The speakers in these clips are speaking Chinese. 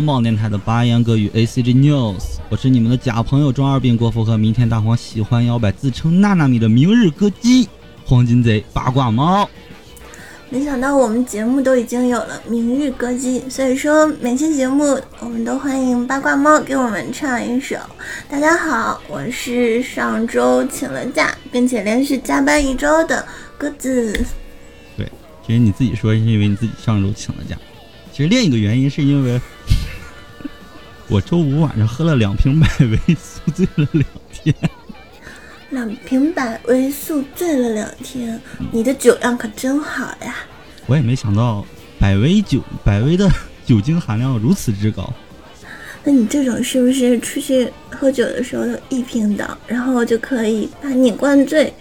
这里是装爆电台的八言歌与 A C G News，我是你们的假朋友中二病郭富和明天大黄喜欢摇摆，自称娜娜米的明日歌姬黄金贼八卦猫。没想到我们节目都已经有了明日歌姬，所以说每期节目我们都欢迎八卦猫给我们唱一首。大家好，我是上周请了假，并且连续加班一周的鸽子。对，其实你自己说是因为你自己上周请了假，其实另一个原因是因为我周五晚上喝了两瓶百威，宿醉了两天。两瓶百威宿醉了两天，你的酒量可真好呀！我也没想到百威酒百威的酒精含量如此之高。那你这种是不是出去喝酒的时候一瓶倒，然后就可以把你灌醉，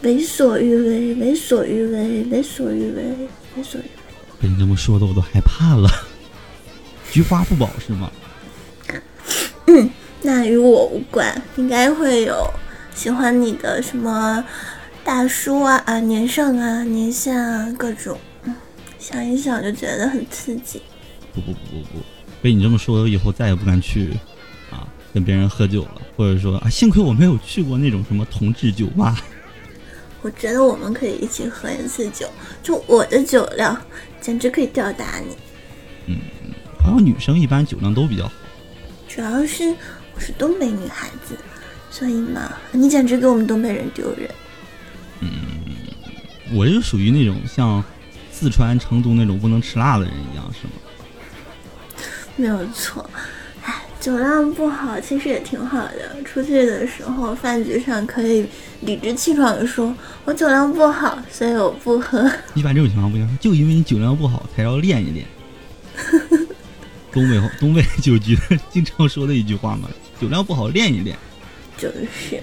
为所欲为，为所欲为，为所欲为，为所欲为？被你这么说的我都害怕了。菊花不保是吗？嗯，那与我无关，应该会有。喜欢你的什么大叔啊啊年上啊年下啊各种，想一想就觉得很刺激。不不不不不，被你这么说，我以后再也不敢去啊跟别人喝酒了，或者说啊幸亏我没有去过那种什么同志酒吧。我觉得我们可以一起喝一次酒，就我的酒量简直可以吊打你。嗯，好像女生一般酒量都比较好。主要是我是东北女孩子。所以嘛，你简直给我们东北人丢人。嗯，我就属于那种像四川成都那种不能吃辣的人一样，是吗？没有错。哎，酒量不好其实也挺好的。出去的时候，饭局上可以理直气壮的说：“我酒量不好，所以我不喝。”一般这种情况不行，就因为你酒量不好，才要练一练。东北东北酒局经常说的一句话嘛：“酒量不好，练一练。”就是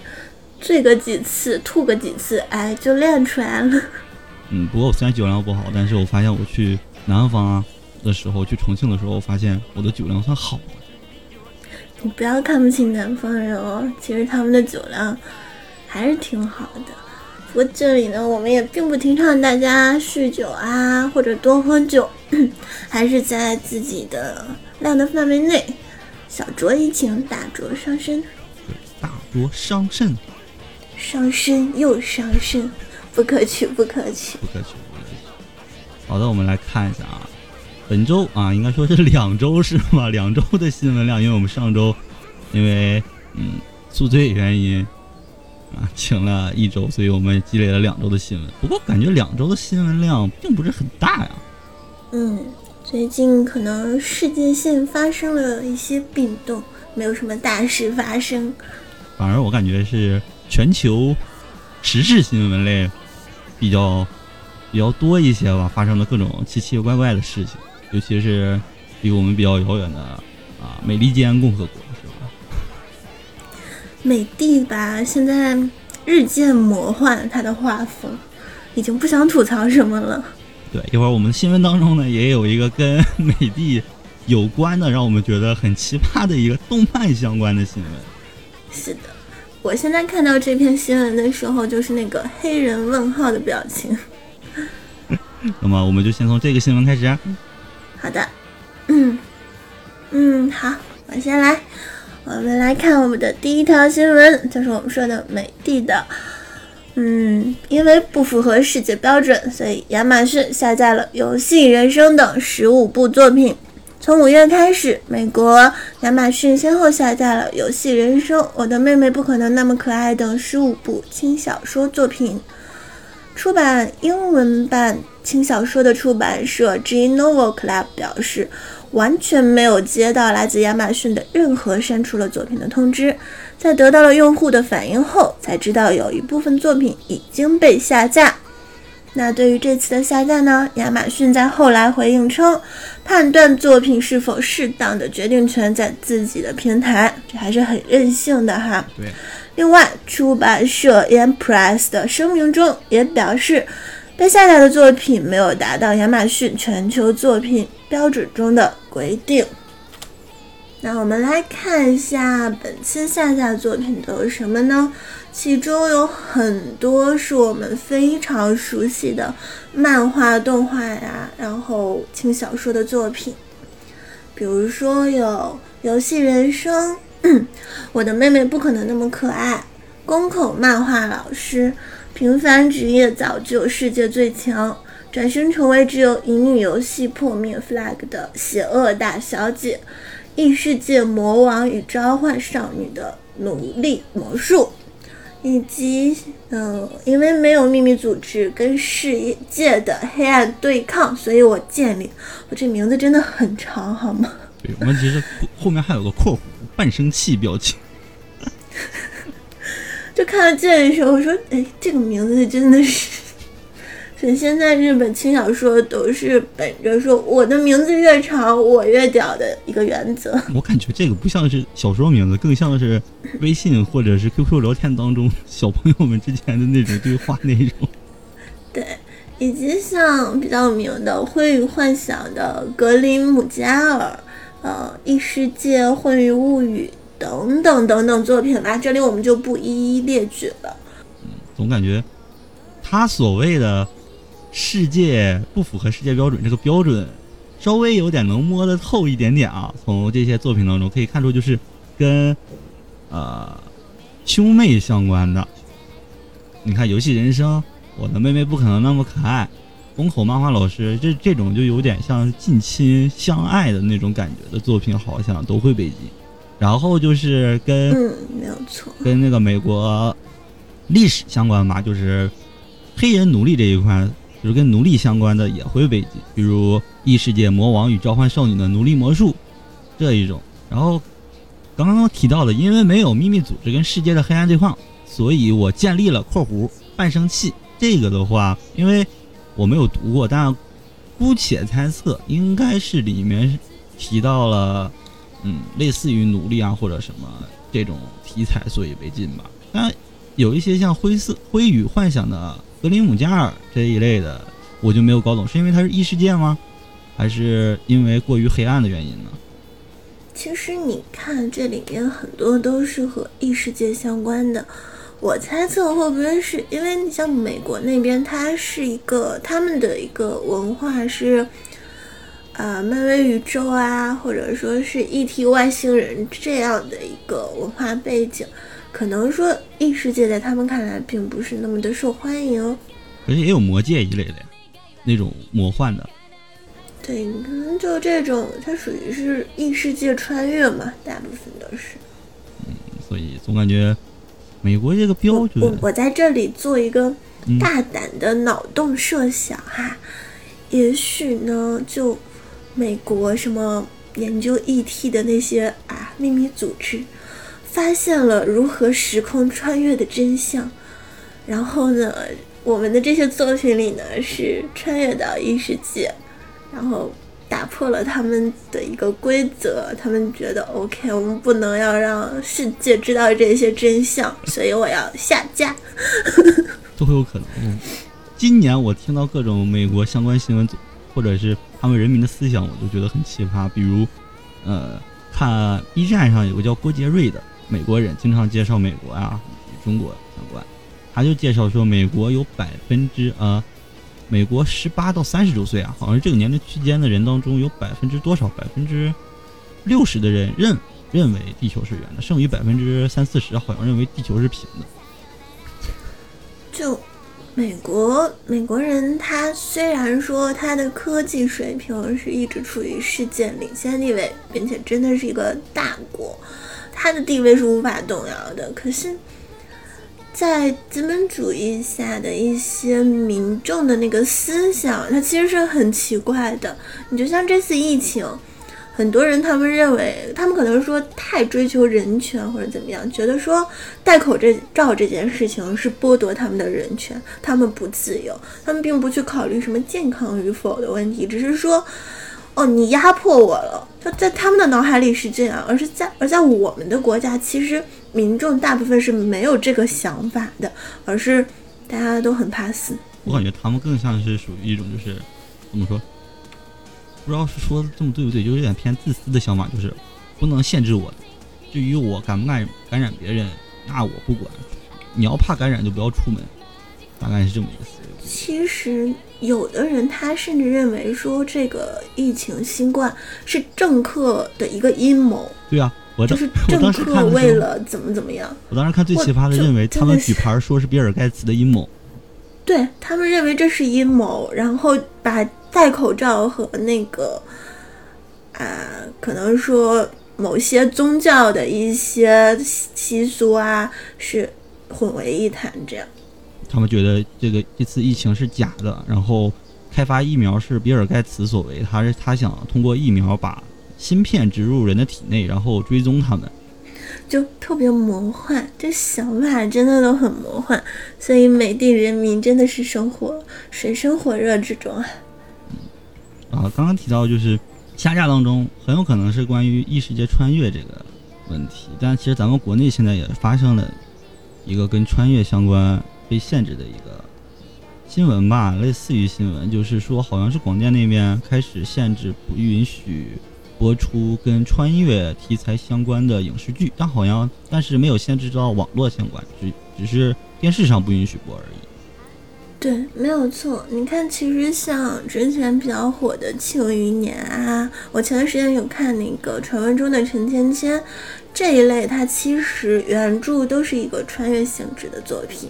醉个几次，吐个几次，哎，就练出来了。嗯，不过我虽然酒量不好，但是我发现我去南方的时候，去重庆的时候，我发现我的酒量算好的。你不要看不起南方人哦，其实他们的酒量还是挺好的。不过这里呢，我们也并不提倡大家酗酒啊，或者多喝酒，还是在自己的量的范围内，小酌怡情，大酌伤身。大酌伤身，伤身又伤身，不可取，不可取，不可取，不可取。好的，我们来看一下啊，本周啊，应该说是两周是吗？两周的新闻量，因为我们上周因为嗯宿醉原因啊请了一周，所以我们积累了两周的新闻。不过感觉两周的新闻量并不是很大呀。嗯，最近可能世界线发生了一些变动，没有什么大事发生。反而我感觉是全球时事新闻类比较比较多一些吧，发生了各种奇奇怪怪的事情，尤其是离我们比较遥远的啊美利坚共和国？美帝吧，现在日渐魔幻，他的画风已经不想吐槽什么了。对，一会儿我们新闻当中呢，也有一个跟美帝有关的，让我们觉得很奇葩的一个动漫相关的新闻。是的，我现在看到这篇新闻的时候，就是那个黑人问号的表情。那么，我们就先从这个新闻开始。好的，嗯嗯，好，我先来。我们来看我们的第一条新闻，就是我们说的美的的。嗯，因为不符合世界标准，所以亚马逊下架了《游戏人生》等十五部作品。从五月开始，美国亚马逊先后下架了《游戏人生》《我的妹妹不可能那么可爱》等十五部轻小说作品。出版英文版轻小说的出版社 G Novel Club 表示，完全没有接到来自亚马逊的任何删除了作品的通知，在得到了用户的反应后，才知道有一部分作品已经被下架。那对于这次的下架呢？亚马逊在后来回应称，判断作品是否适当的决定权在自己的平台，这还是很任性的哈。对。另外，出版社 Empress 的声明中也表示，被下架的作品没有达到亚马逊全球作品标准中的规定。那我们来看一下本次下架作品都有什么呢？其中有很多是我们非常熟悉的漫画、动画呀，然后轻小说的作品。比如说有游戏人生，我的妹妹不可能那么可爱，宫口漫画老师，平凡职业早就世界最强，转身成为只有乙女游戏破灭 flag 的邪恶大小姐，异世界魔王与召唤少女的努力魔术。以及，嗯，因为没有秘密组织跟世界的黑暗对抗，所以我建立。我这名字真的很长，好吗？对，我们其实后面还有个括弧，半生气表情。就看到这的时候，我说，哎，这个名字真的是。所以现在日本轻小说都是本着说我的名字越长我越屌的一个原则。我感觉这个不像是小说名字，更像是微信或者是 QQ 聊天当中小朋友们之间的那种对话内容。对，以及像比较有名的《灰与幻想》的格林姆加尔，呃，《异世界混于物语》等等等等作品吧，这里我们就不一一列举了。嗯，总感觉他所谓的。世界不符合世界标准，这个标准稍微有点能摸得透一点点啊。从这些作品当中可以看出，就是跟呃兄妹相关的。你看《游戏人生》，我的妹妹不可能那么可爱。宫口漫画老师，这这种就有点像近亲相爱的那种感觉的作品，好像都会被禁。然后就是跟嗯，没有错，跟那个美国历史相关吧，就是黑人奴隶这一块。就是跟奴隶相关的也会被禁，比如《异世界魔王与召唤少女的奴隶魔术》这一种。然后刚刚提到的，因为没有秘密组织跟世界的黑暗对抗，所以我建立了（括弧半生器）。这个的话，因为我没有读过，但姑且猜测，应该是里面提到了，嗯，类似于奴隶啊或者什么这种题材，所以被禁吧。但有一些像灰色、灰与幻想的。格林姆加尔这一类的，我就没有搞懂，是因为它是异世界吗？还是因为过于黑暗的原因呢？其实你看，这里面很多都是和异世界相关的。我猜测会不会是因为你像美国那边，它是一个他们的一个文化是，啊，漫威宇宙啊，或者说是 E.T. 外星人这样的一个文化背景。可能说异世界在他们看来并不是那么的受欢迎，而且也有魔界一类的呀，那种魔幻的。对，可能就这种，它属于是异世界穿越嘛，大部分都是。嗯，所以总感觉美国这个标准。我我在这里做一个大胆的脑洞设想哈，也许呢，就美国什么研究 ET 的那些啊秘密组织。发现了如何时空穿越的真相，然后呢，我们的这些作品里呢是穿越到异世界，然后打破了他们的一个规则，他们觉得 OK，我们不能要让世界知道这些真相，所以我要下架，都会有可能。今年我听到各种美国相关新闻，或者是他们人民的思想，我都觉得很奇葩。比如，呃，看 B 站上有个叫郭杰瑞的。美国人经常介绍美国啊，中国相关，他就介绍说，美国有百分之呃，美国十八到三十周岁啊，好像是这个年龄区间的人当中，有百分之多少？百分之六十的人认认为地球是圆的，剩余百分之三四十好像认为地球是平的。就美国美国人，他虽然说他的科技水平是一直处于世界领先地位，并且真的是一个大国。他的地位是无法动摇的，可是，在资本主义下的一些民众的那个思想，它其实是很奇怪的。你就像这次疫情，很多人他们认为，他们可能说太追求人权或者怎么样，觉得说戴口罩这件事情是剥夺他们的人权，他们不自由，他们并不去考虑什么健康与否的问题，只是说。哦，你压迫我了，就在他们的脑海里是这样，而是在而在我们的国家，其实民众大部分是没有这个想法的，而是大家都很怕死。我感觉他们更像是属于一种就是怎么说，不知道是说的这么对不对，就有点偏自私的想法，就是不能限制我。至于我敢不敢感染别人，那我不管。你要怕感染就不要出门，大概是这么一个思维。其实有的人他甚至认为说这个疫情新冠是政客的一个阴谋。对啊，我就是 政客为了怎么怎么样。我当时看最奇葩的，认为他们举牌说是比尔盖茨的阴谋。对他们认为这是阴谋，然后把戴口罩和那个，啊，可能说某些宗教的一些习俗啊是混为一谈，这样。他们觉得这个这次疫情是假的，然后开发疫苗是比尔盖茨所为，他是他想通过疫苗把芯片植入人的体内，然后追踪他们，就特别魔幻，这想法真的都很魔幻，所以美帝人民真的是生活水深火热之中啊。啊，刚刚提到就是下架当中很有可能是关于异世界穿越这个问题，但其实咱们国内现在也发生了一个跟穿越相关。被限制的一个新闻吧，类似于新闻，就是说好像是广电那边开始限制不允许播出跟穿越题材相关的影视剧，但好像但是没有限制到网络相关，只只是电视上不允许播而已。对，没有错。你看，其实像之前比较火的《庆余年》啊，我前段时间有看那个《传闻中的陈芊芊》这一类，它其实原著都是一个穿越性质的作品。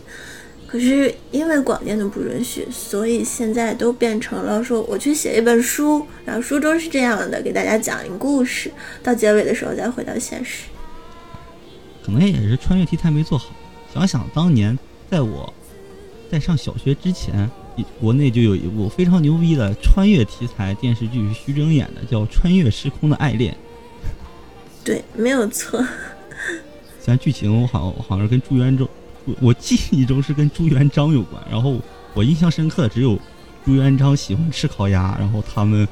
可是因为广电的不允许，所以现在都变成了说我去写一本书，然后书中是这样的，给大家讲一个故事，到结尾的时候再回到现实。可能也是穿越题材没做好。想想当年在我在上小学之前，国内就有一部非常牛逼的穿越题材电视剧，徐峥演的，叫《穿越时空的爱恋》。对，没有错。虽然剧情我好好像是跟朱元璋。我我记忆中是跟朱元璋有关，然后我印象深刻的只有朱元璋喜欢吃烤鸭，然后他们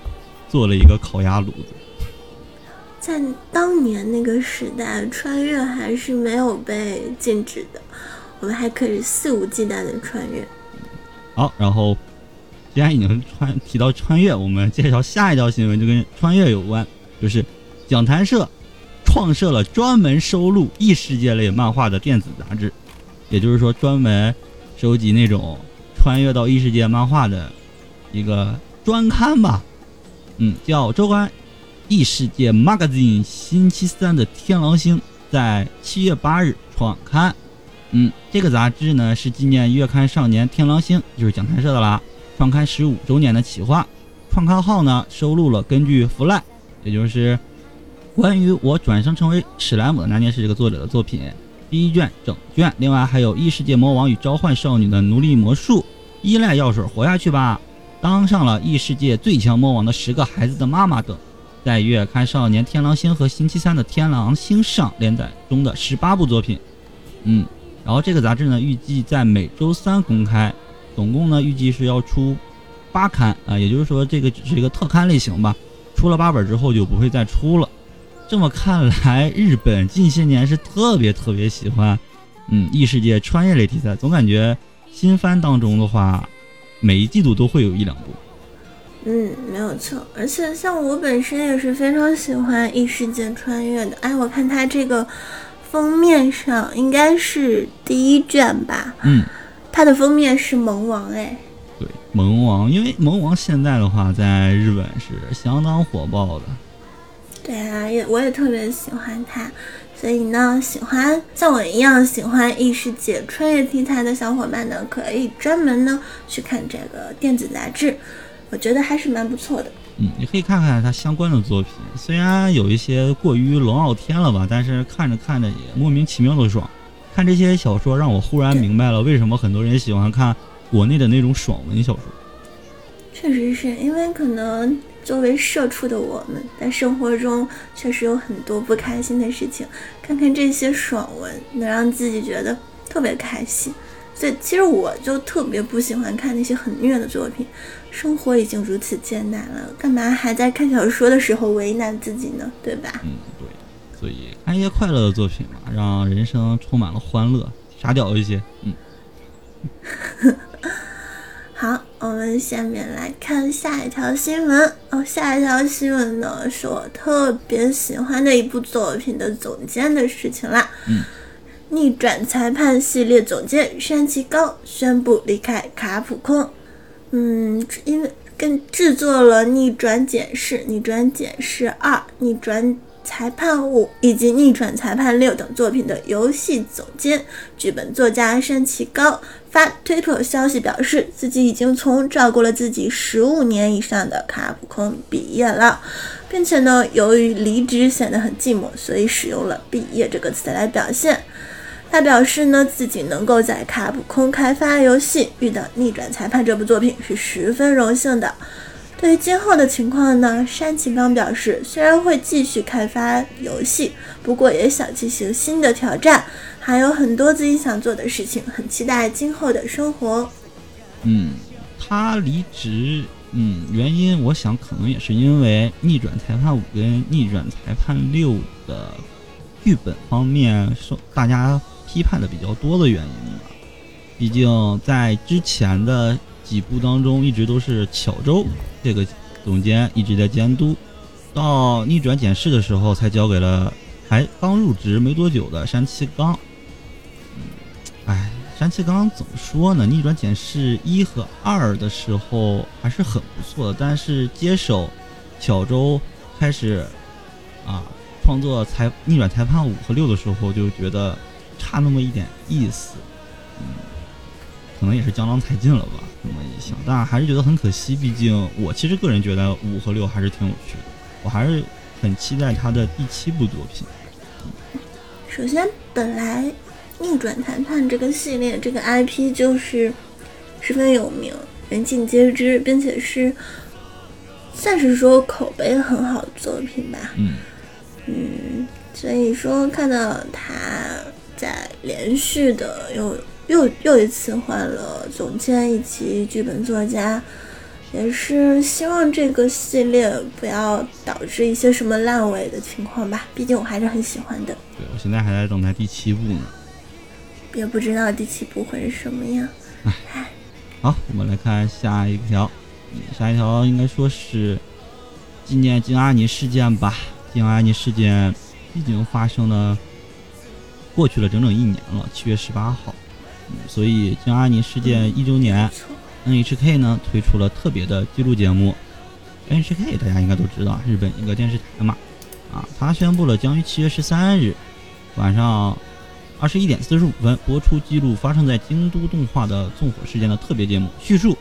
做了一个烤鸭炉子。在当年那个时代，穿越还是没有被禁止的，我们还可以肆无忌惮的穿越。好，然后既然已经穿提到穿越，我们介绍下一条新闻就跟穿越有关，就是讲谈社创设了专门收录异世界类漫画的电子杂志。也就是说，专门收集那种穿越到异世界漫画的一个专刊吧，嗯，叫周刊《异世界 Magazine》星期三的天狼星在七月八日创刊，嗯，这个杂志呢是纪念月刊少年天狼星，就是讲谈社的啦，创刊十五周年的企划。创刊号呢收录了根据弗赖，也就是关于我转生成为史莱姆的那件事这个作者的作品。第一卷整卷，另外还有异世界魔王与召唤少女的奴隶魔术，依赖药水活下去吧，当上了异世界最强魔王的十个孩子的妈妈等，在月刊少年天狼星和星期三的天狼星上连载中的十八部作品，嗯，然后这个杂志呢预计在每周三公开，总共呢预计是要出八刊啊，也就是说这个只是一个特刊类型吧，出了八本之后就不会再出了。这么看来，日本近些年是特别特别喜欢，嗯，异世界穿越类题材。总感觉新番当中的话，每一季度都会有一两部。嗯，没有错。而且像我本身也是非常喜欢异世界穿越的。哎，我看它这个封面上应该是第一卷吧？嗯，它的封面是萌王，哎，对，萌王，因为萌王现在的话在日本是相当火爆的。对啊，也我也特别喜欢他，所以呢，喜欢像我一样喜欢异世界穿越题材的小伙伴呢，可以专门呢去看这个电子杂志，我觉得还是蛮不错的。嗯，你可以看看他相关的作品，虽然有一些过于龙傲天了吧，但是看着看着也莫名其妙的爽。看这些小说，让我忽然明白了为什么很多人喜欢看国内的那种爽文小说。确实是因为可能。作为社畜的我们，在生活中确实有很多不开心的事情。看看这些爽文，能让自己觉得特别开心。所以，其实我就特别不喜欢看那些很虐的作品。生活已经如此艰难了，干嘛还在看小说的时候为难自己呢？对吧？嗯，对。所以看一些快乐的作品嘛，让人生充满了欢乐，傻屌一些。嗯。好，我们下面来看下一条新闻哦。下一条新闻呢，是我特别喜欢的一部作品的总监的事情啦。嗯，逆转裁判系列总监山崎高宣布离开卡普空。嗯，因为跟制作了《逆转检视》《逆转检视二》《逆转裁判五》以及《逆转裁判六》等作品的游戏总监、剧本作家山崎高发推特消息表示，自己已经从照顾了自己十五年以上的卡普空毕业了，并且呢，由于离职显得很寂寞，所以使用了“毕业”这个词来表现。他表示呢，自己能够在卡普空开发游戏，遇到《逆转裁判》这部作品是十分荣幸的。对于今后的情况呢，山崎刚表示，虽然会继续开发游戏，不过也想进行新的挑战，还有很多自己想做的事情，很期待今后的生活。嗯，他离职，嗯，原因我想可能也是因为《逆转裁判五》跟《逆转裁判六》的剧本方面受大家。批判的比较多的原因吧，毕竟在之前的几部当中，一直都是巧周这个总监一直在监督，到逆转检视的时候，才交给了还刚入职没多久的山崎刚。嗯，哎，山崎刚怎么说呢？逆转检视一和二的时候还是很不错的，但是接手巧周开始啊创作裁逆转裁判五和六的时候，就觉得。差那么一点意思，嗯，可能也是江郎才尽了吧。这么一想，但还是觉得很可惜。毕竟我其实个人觉得五和六还是挺有趣的，我还是很期待他的第七部作品。首先，本来《逆转谈判》这个系列这个 IP 就是十分有名，人尽皆知，并且是算是说口碑很好的作品吧。嗯嗯，所以说看到他。在连续的又又又一次换了总监以及剧本作家，也是希望这个系列不要导致一些什么烂尾的情况吧。毕竟我还是很喜欢的。对我现在还在等待第七部呢，也不知道第七部会是什么样。唉，好，我们来看下一条，下一条应该说是纪念金阿尼事件吧。金阿尼事件已经发生了。过去了整整一年了，七月十八号，嗯，所以将阿尼事件一周年，NHK 呢推出了特别的记录节目。NHK 大家应该都知道，日本一个电视台嘛，啊，他宣布了将于七月十三日晚上二十一点四十五分播出记录发生在京都动画的纵火事件的特别节目，叙述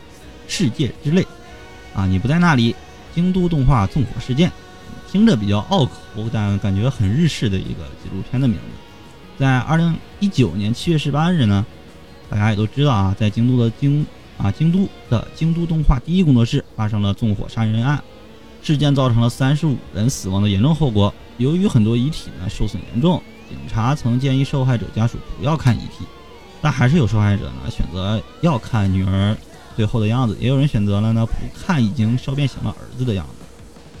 世界之泪。啊，你不在那里，京都动画纵火事件，听着比较拗口，但感觉很日式的一个纪录片的名字。在二零一九年七月十八日呢，大家也都知道啊，在京都的京啊京都的京都动画第一工作室发生了纵火杀人案，事件造成了三十五人死亡的严重后果。由于很多遗体呢受损严重，警察曾建议受害者家属不要看遗体，但还是有受害者呢选择要看女儿最后的样子，也有人选择了呢不看已经烧变形了儿子的样子。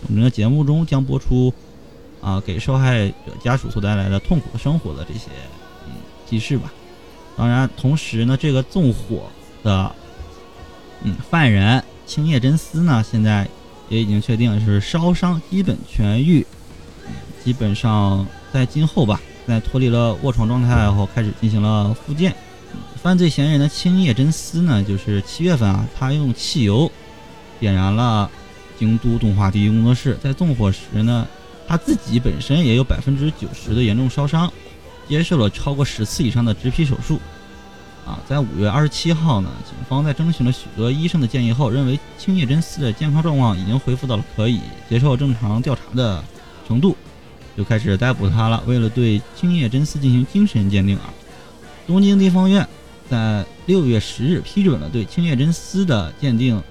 我们的节目中将播出。啊，给受害者家属所带来的痛苦生活的这些嗯记事吧。当然，同时呢，这个纵火的嗯犯人青叶真司呢，现在也已经确定是烧伤基本痊愈，基本上在今后吧，在脱离了卧床状态后，开始进行了复健。犯罪嫌疑人的青叶真司呢，就是七月份啊，他用汽油点燃了京都动画第一工作室，在纵火时呢。他自己本身也有百分之九十的严重烧伤，接受了超过十次以上的植皮手术。啊，在五月二十七号呢，警方在征询了许多医生的建议后，认为青叶真司的健康状况已经恢复到了可以接受正常调查的程度，就开始逮捕他了。为了对青叶真司进行精神鉴定啊，东京地方院在六月十日批准了对青叶真司的鉴定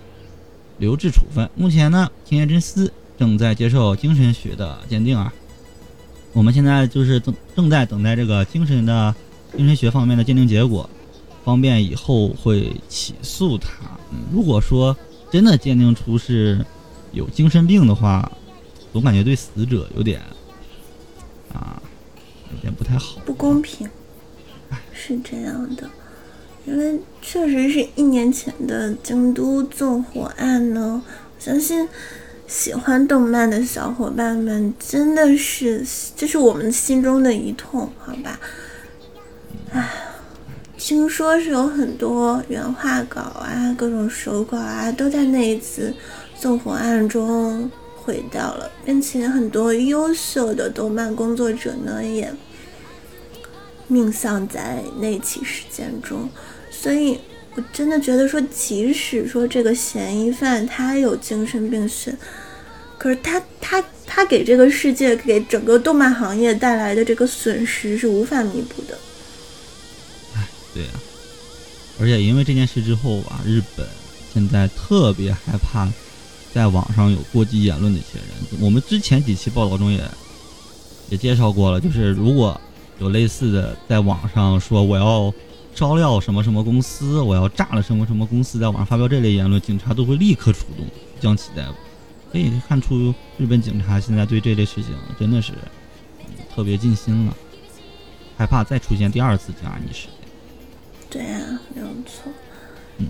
留置处分。目前呢，青叶真司。正在接受精神学的鉴定啊，我们现在就是正正在等待这个精神的精神学方面的鉴定结果，方便以后会起诉他。嗯，如果说真的鉴定出是有精神病的话，总感觉对死者有点啊，有点不太好，不公平。是这样的，因为确实是一年前的京都纵火案呢，我相信。喜欢动漫的小伙伴们，真的是这是我们心中的一痛，好吧？唉，听说是有很多原画稿啊、各种手稿啊，都在那一次纵火案中毁掉了，并且很多优秀的动漫工作者呢也命丧在那起事件中。所以，我真的觉得说，即使说这个嫌疑犯他有精神病史，可是他他他给这个世界、给整个动漫行业带来的这个损失是无法弥补的。对呀，而且因为这件事之后吧，日本现在特别害怕在网上有过激言论的一些人。我们之前几期报道中也也介绍过了，就是如果有类似的在网上说我要招料什么什么公司，我要炸了什么什么公司，在网上发表这类言论，警察都会立刻出动将其逮捕。可以看出，日本警察现在对这类事情真的是特别尽心了，害怕再出现第二次江安妮事件。对啊，没有错。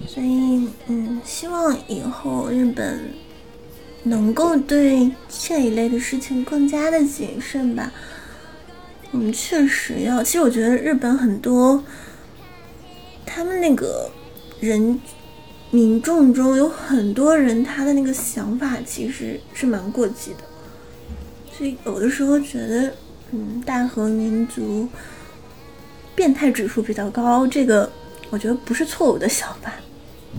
所以，嗯，希望以后日本能够对这一类的事情更加的谨慎吧。嗯，确实要。其实我觉得日本很多，他们那个人民众中有很多人，他的那个想法其实是蛮过激的。所以有的时候觉得，嗯，大和民族。变态指数比较高，这个我觉得不是错误的想法。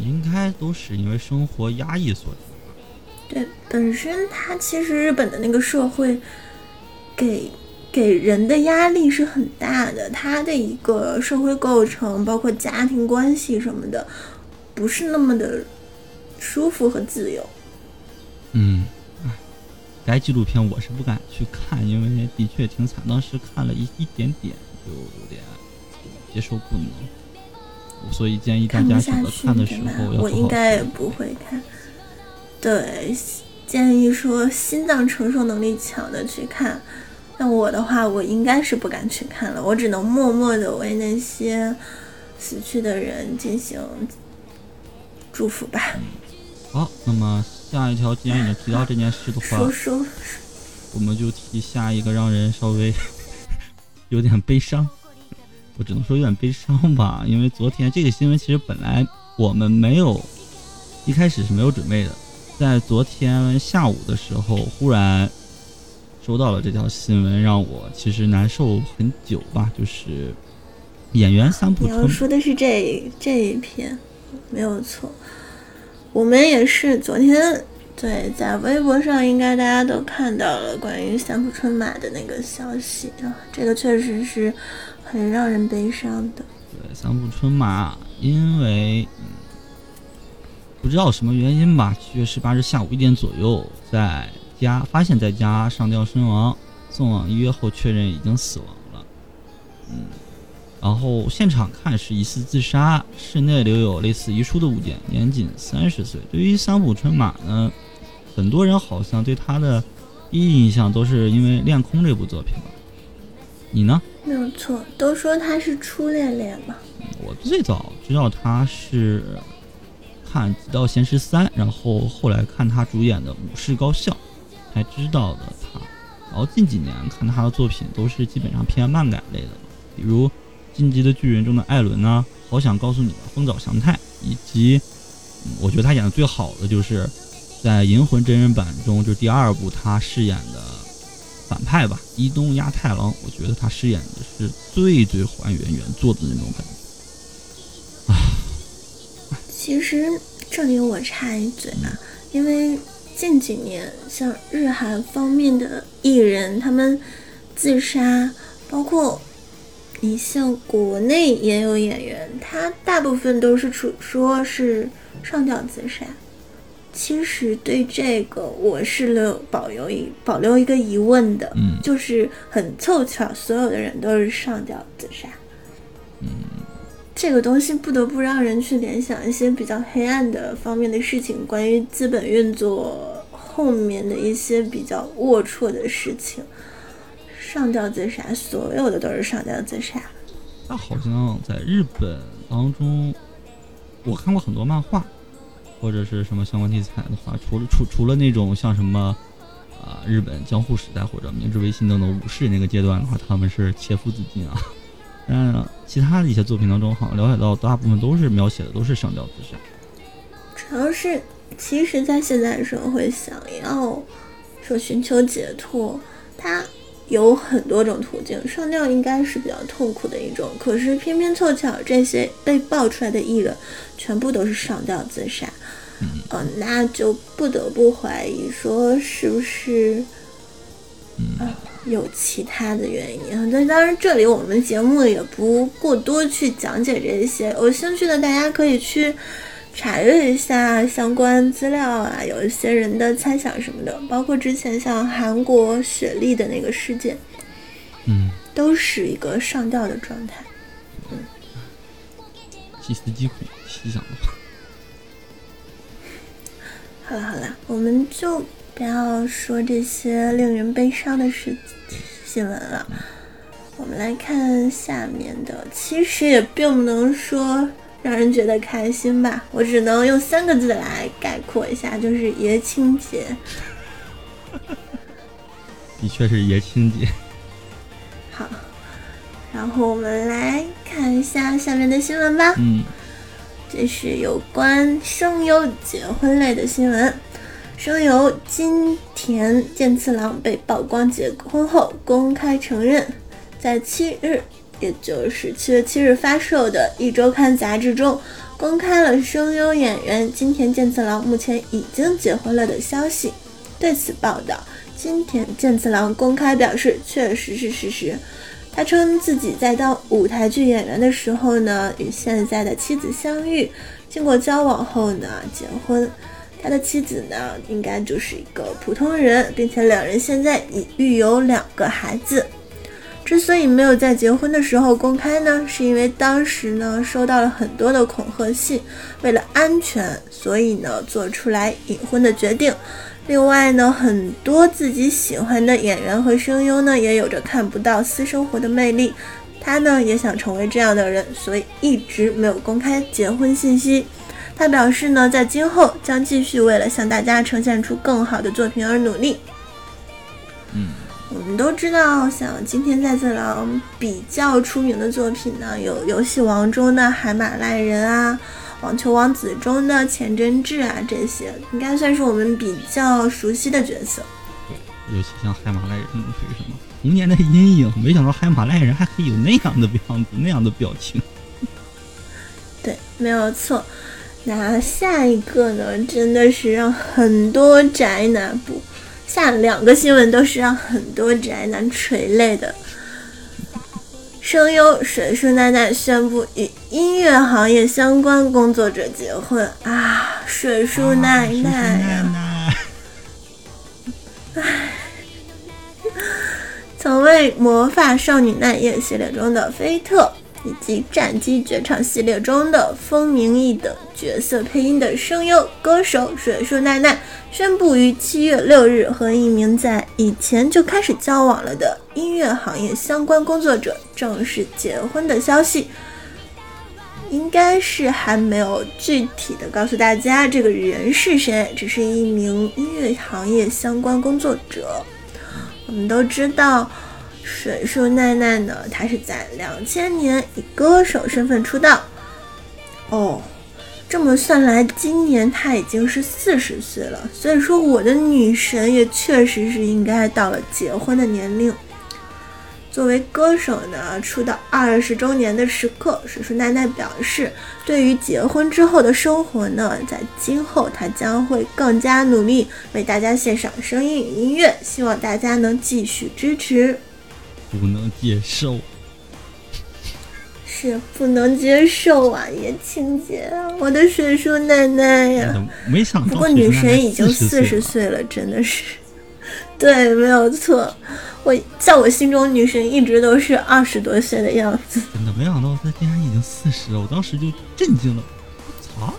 应该都是因为生活压抑所致。对，本身它其实日本的那个社会给给人的压力是很大的，他的一个社会构成，包括家庭关系什么的，不是那么的舒服和自由。嗯，该纪录片我是不敢去看，因为的确挺惨，当时看了一一点点就有点。接受不能，所以建议大家选择看的时候要我应该也不会看。对，建议说心脏承受能力强的去看。那我的话，我应该是不敢去看了。我只能默默的为那些死去的人进行祝福吧。好，那么下一条，既然已经提到这件事的话，说说，我们就提下一个让人稍微 有点悲伤。我只能说有点悲伤吧，因为昨天这个新闻其实本来我们没有一开始是没有准备的，在昨天下午的时候忽然收到了这条新闻，让我其实难受很久吧。就是演员三浦春，说的是这这一篇没有错，我们也是昨天对在微博上应该大家都看到了关于三浦春马的那个消息啊，这个确实是。很让人悲伤的。对，三浦春马因为不知道什么原因吧，七月十八日下午一点左右，在家发现在家上吊身亡，送往医院后确认已经死亡了。嗯，然后现场看是疑似自杀，室内留有类似遗书的物件，年仅三十岁。对于三浦春马呢，很多人好像对他的第一印象都是因为《恋空》这部作品吧？你呢？没有错，都说他是初恋恋嘛。我最早知道他是看《极道贤师三》，然后后来看他主演的《武士高校》，才知道的他。然后近几年看他的作品都是基本上偏漫改类的，比如《进击的巨人》中的艾伦呢，《好想告诉你的风早祥太》，以及我觉得他演的最好的就是在《银魂》真人版中，就是第二部他饰演的。反派吧，伊东亚太郎，我觉得他饰演的是最最还原原作的那种感觉。啊，其实这里我插一嘴啊，因为近几年像日韩方面的艺人他们自杀，包括你像国内也有演员，他大部分都是处说是上吊自杀。其实对这个我是留保留一保留一个疑问的，嗯，就是很凑巧，所有的人都是上吊自杀，嗯，这个东西不得不让人去联想一些比较黑暗的方面的事情，关于资本运作后面的一些比较龌龊的事情。上吊自杀，所有的都是上吊自杀。那好像在日本当中，我看过很多漫画。或者是什么相关题材的话，除了除除了那种像什么，啊，日本江户时代或者明治维新等等武士那个阶段的话，他们是切腹自尽啊。但其他的一些作品当中，好像了解到大部分都是描写的都是上吊自杀。主要是，其实，在现代社会，想要说寻求解脱，它有很多种途径。上吊应该是比较痛苦的一种，可是偏偏凑巧，这些被爆出来的艺人，全部都是上吊自杀。嗯，那就不得不怀疑说，是不是，嗯，有其他的原因？但当然，这里我们节目也不过多去讲解这些。有兴趣的大家可以去查阅一下相关资料啊，有一些人的猜想什么的，包括之前像韩国雪莉的那个事件，嗯，都是一个上吊的状态。嗯，细思极恐，细想。好了好了，我们就不要说这些令人悲伤的事新闻了。我们来看下面的，其实也并不能说让人觉得开心吧。我只能用三个字来概括一下，就是爷青节。的确是爷青节。好，然后我们来看一下下面的新闻吧。嗯。这是有关声优结婚类的新闻。声优金田健次郎被曝光结婚后，公开承认，在七日，也就是七月七日发售的《一周刊》杂志中，公开了声优演员金田健次郎目前已经结婚了的消息。对此报道，金田健次郎公开表示，确实是事实。他称自己在当舞台剧演员的时候呢，与现在的妻子相遇，经过交往后呢结婚。他的妻子呢，应该就是一个普通人，并且两人现在已育有两个孩子。之所以没有在结婚的时候公开呢，是因为当时呢收到了很多的恐吓信，为了安全，所以呢做出来隐婚的决定。另外呢，很多自己喜欢的演员和声优呢，也有着看不到私生活的魅力。他呢也想成为这样的人，所以一直没有公开结婚信息。他表示呢，在今后将继续为了向大家呈现出更好的作品而努力。嗯，我们都知道，像今天在次郎比较出名的作品呢，有《游戏王》中的海马赖人啊。网球王子中的前真志啊，这些应该算是我们比较熟悉的角色。对，尤其像海马赖人属于什么童年的阴影，没想到海马赖人还可以有那样的样子、那样的表情。对，没有错。那下一个呢，真的是让很多宅男不，下两个新闻都是让很多宅男垂泪的。声优水树奈奈宣布与音乐行业相关工作者结婚啊！水树奈奈呀，唉，曾为《魔法少女奈叶》系列中的菲特。以及《战机绝唱》系列中的风鸣翼等角色配音的声优歌手水树奈奈宣布于七月六日和一名在以前就开始交往了的音乐行业相关工作者正式结婚的消息，应该是还没有具体的告诉大家这个人是谁，只是一名音乐行业相关工作者。我们都知道。水树奈奈呢？她是在两千年以歌手身份出道。哦，这么算来，今年她已经是四十岁了。所以说，我的女神也确实是应该到了结婚的年龄。作为歌手呢，出道二十周年的时刻，水树奈奈表示，对于结婚之后的生活呢，在今后她将会更加努力，为大家献上声音与音乐，希望大家能继续支持。不能接受，是不能接受啊！叶青姐，我的水叔奶奶呀！没想到，不过女神已经四十岁了，真的是，对，没有错。我在我心中，女神一直都是二十多岁的样子。真的没想到她竟然已经四十了，我当时就震惊了。操，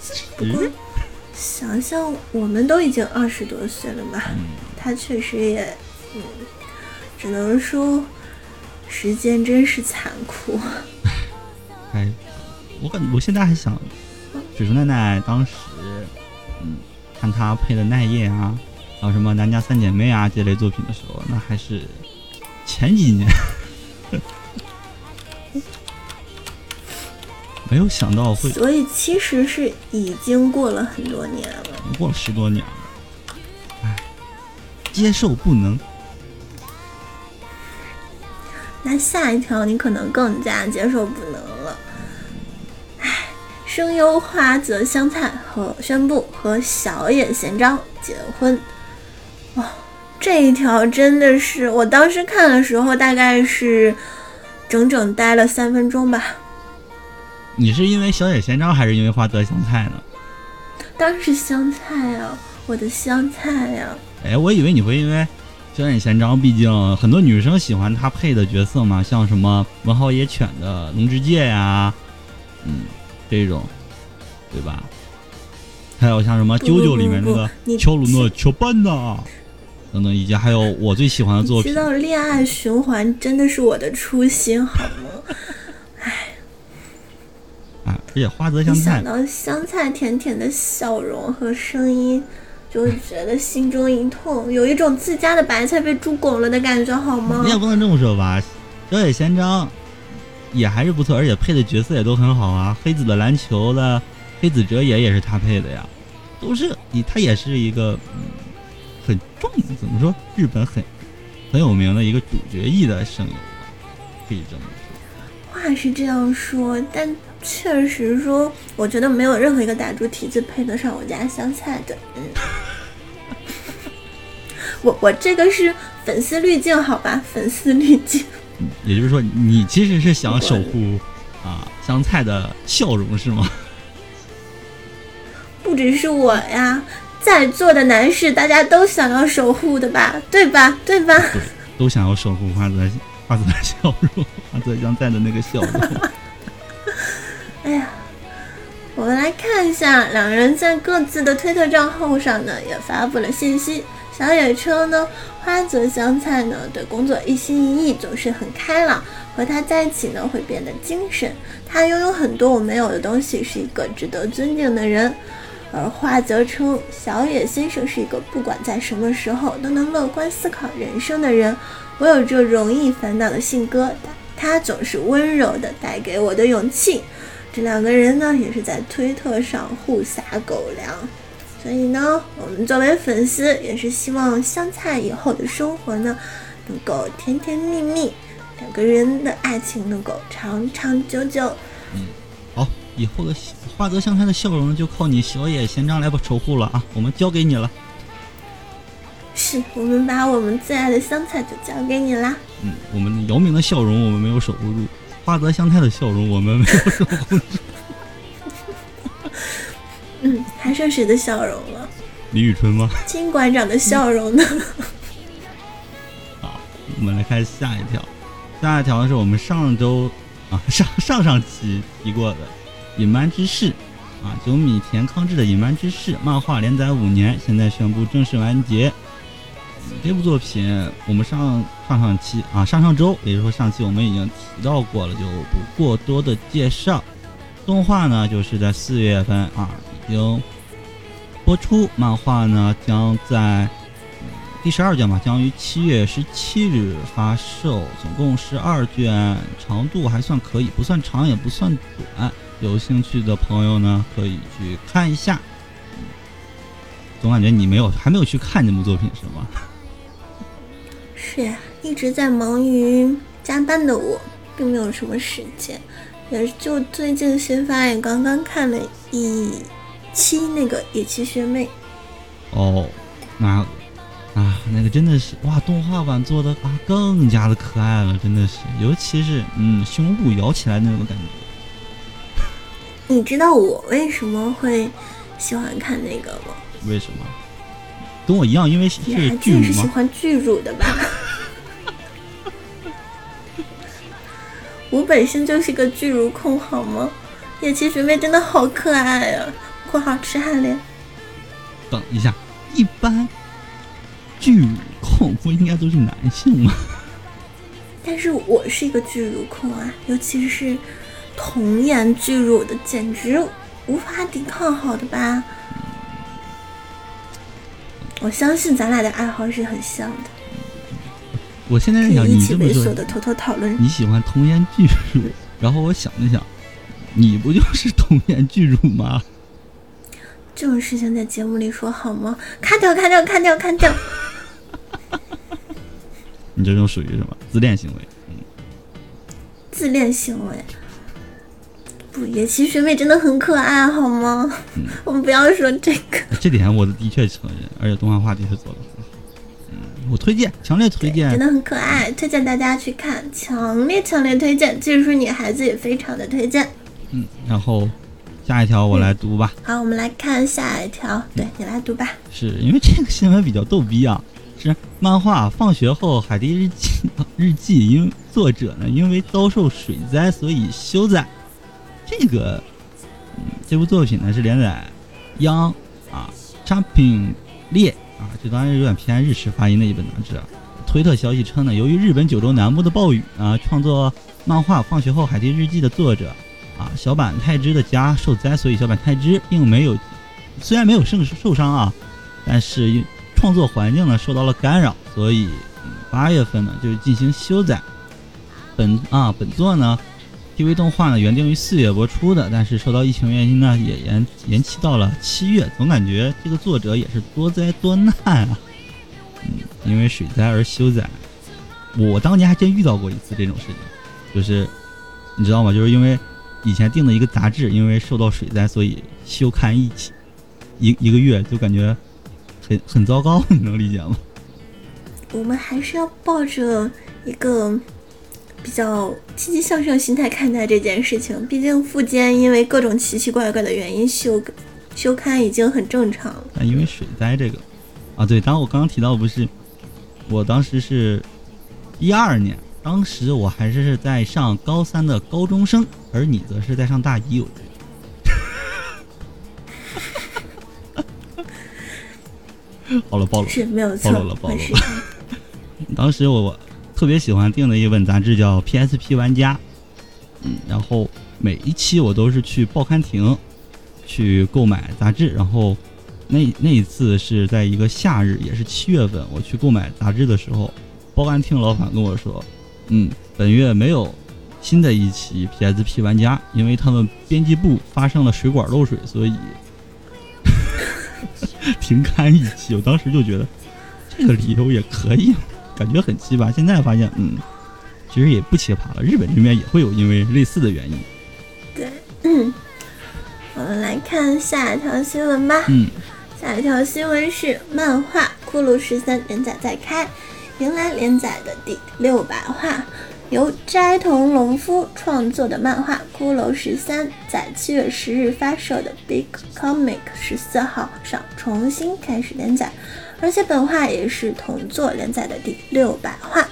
四十！想想我们都已经二十多岁了嘛，她确实也，嗯。只能说，时间真是残酷。哎，我感我现在还想，水树奈奈当时，嗯，看她配的奈叶啊，还有什么南家三姐妹啊这类作品的时候，那还是前几年。没有想到会所以其实是已经过了很多年了。过了十多年了，哎，接受不能。那下一条你可能更加接受不能了。唉，声优花泽香菜和宣布和小野贤章结婚。哇，这一条真的是我当时看的时候，大概是整整待了三分钟吧。你是因为小野贤章，还是因为花泽香菜呢？当然是香菜啊，我的香菜呀！哎，我以为你会因为小野贤章，毕竟很多女生喜欢他配的角色嘛，像什么文豪野犬的龙之介呀，嗯，这种，对吧？还有像什么啾啾里面那个乔鲁诺乔班呐，等等，以及还有我最喜欢的作品。知道恋爱循环真的是我的初心，好吗？哎而且花泽香菜，想到香菜甜甜的笑容和声音，就觉得心中一痛，有一种自家的白菜被猪拱了的感觉，好吗？你也不能这么说吧，小野贤章也还是不错，而且配的角色也都很好啊。黑子的篮球的黑子哲也也是他配的呀，都是你他也是一个嗯很重怎么说日本很很有名的一个主角役的声优，可以这么说。话是这样说，但。确实说，我觉得没有任何一个打猪蹄子配得上我家香菜的。嗯，我我这个是粉丝滤镜，好吧，粉丝滤镜。也就是说，你其实是想守护啊香菜的笑容，是吗？不只是我呀，在座的男士大家都想要守护的吧？对吧？对吧？对，都想要守护花泽花泽的笑容，花泽香菜的那个笑容。哎呀，我们来看一下，两人在各自的推特账号上呢，也发布了信息。小野车呢，花泽香菜呢对工作一心一意，总是很开朗，和他在一起呢会变得精神。他拥有很多我没有的东西，是一个值得尊敬的人。而花泽称，小野先生是一个不管在什么时候都能乐观思考人生的人。我有着容易烦恼的性格，他总是温柔的，带给我的勇气。这两个人呢，也是在推特上互撒狗粮，所以呢，我们作为粉丝，也是希望香菜以后的生活呢，能够甜甜蜜蜜，两个人的爱情能够长长久久。嗯，好，以后的花泽香菜的笑容就靠你小野贤章来守护了啊，我们交给你了。是我们把我们最爱的香菜就交给你啦。嗯，我们姚明的笑容我们没有守护住。花泽香菜的笑容，我们没有守护住。嗯，还剩谁的笑容了？李宇春吗？金馆长的笑容呢？好，我们来看下一条。下一条是我们上周啊上上上期提过的《隐瞒之事》啊，九米田康治的《隐瞒之事》漫画连载五年，现在宣布正式完结。这部作品我们上上上期啊，上上周，也就是说上期我们已经提到过了，就不过多的介绍。动画呢，就是在四月份啊已经播出，漫画呢将在第十二卷嘛，将于七月十七日发售，总共十二卷，长度还算可以，不算长也不算短。有兴趣的朋友呢，可以去看一下。总感觉你没有还没有去看这部作品是吗？是呀，一直在忙于加班的我，并没有什么时间。也就最近新发，也刚刚看了一期那个野崎学妹。哦，那啊，那个真的是哇，动画版做的啊更加的可爱了，真的是，尤其是嗯胸部摇起来那种感觉。你知道我为什么会喜欢看那个吗？为什么？跟我一样，因为是巨乳吗？喜欢巨乳的吧？我本身就是个巨乳控，好吗？野崎学妹真的好可爱啊！括号吃汉脸。等一下，一般巨乳控不应该都是男性吗？但是我是一个巨乳控啊，尤其是童颜巨乳的，简直无法抵抗，好的吧？我相信咱俩的爱好是很像的。我现在在想，一起你这么说猥琐，的偷偷讨论。你喜欢童颜巨乳，然后我想了想，你不就是童颜巨乳吗？这种事情在节目里说好吗？咔掉，咔掉，咔掉，咔掉。你这种属于什么自恋行为？嗯自恋行为。不，野崎学妹真的很可爱，好吗？嗯我们不要说这个。这点我的确承认，而且动画化的确做的很好。嗯，我推荐，强烈推荐真的很可爱，推荐大家去看，强烈强烈推荐。即使是女孩子也非常的推荐。嗯，然后下一条我来读吧，好，我们来看下一条，对你来读吧。是因为这个新闻比较逗逼啊，是漫画《放学后海蒂日记》日记，因作者呢因为遭受水灾，所以休载。这个，嗯，这部作品呢是连载央啊 Jumping 列啊，这当然有点偏日式发音的一本杂志。推特消息称呢，由于日本九州南部的暴雨啊，创作漫画《放学后海底日记》的作者啊小坂泰之的家受灾，所以小坂泰之并没有，虽然没有受受伤啊，但是因创作环境呢受到了干扰，所以嗯八月份呢就进行休载。本啊本作呢 TV 动画呢原定于四月播出的，但是受到疫情原因呢也延延期到了七月。总感觉这个作者也是多灾多难啊。嗯，因为水灾而休载。我当年还真遇到过一次这种事情，就是你知道吗？就是因为以前订的一个杂志，因为受到水灾，所以休刊一期一一个月，就感觉很很糟糕，你能理解吗？我们还是要抱着一个比较积极向上心态看待这件事情。毕竟富坚因为各种奇奇怪怪的原因休休刊已经很正常了。但因为水灾这个啊，对，当我刚刚提到不是，我当时是一二年，当时我还是在上高三的高中生，而你则是在上大一，我觉得。好了，暴露了。是没有错，暴露了暴露 当时我特别喜欢订的一本杂志叫 PSP 玩家，嗯，然后每一期我都是去报刊亭去购买杂志，然后那那一次是在一个夏日，也是七月份，我去购买杂志的时候，报刊亭老板跟我说，嗯，本月没有新的一期 PSP 玩家，因为他们编辑部发生了水管漏水，所以 停刊一期。我当时就觉得这个理由也可以，感觉很奇葩。现在发现，嗯，其实也不奇葩了，日本这边也会有因为类似的原因。对，嗯，我们来看下一条新闻吧。嗯，下一条新闻是漫画《骷髅十三》连载再开，迎来连载的第六百话。由斋藤龙夫创作的漫画《骷髅十三》在七月十日发售的 Big Comic 十四号上重新开始连载，而且本画也是同作连载的第六百话。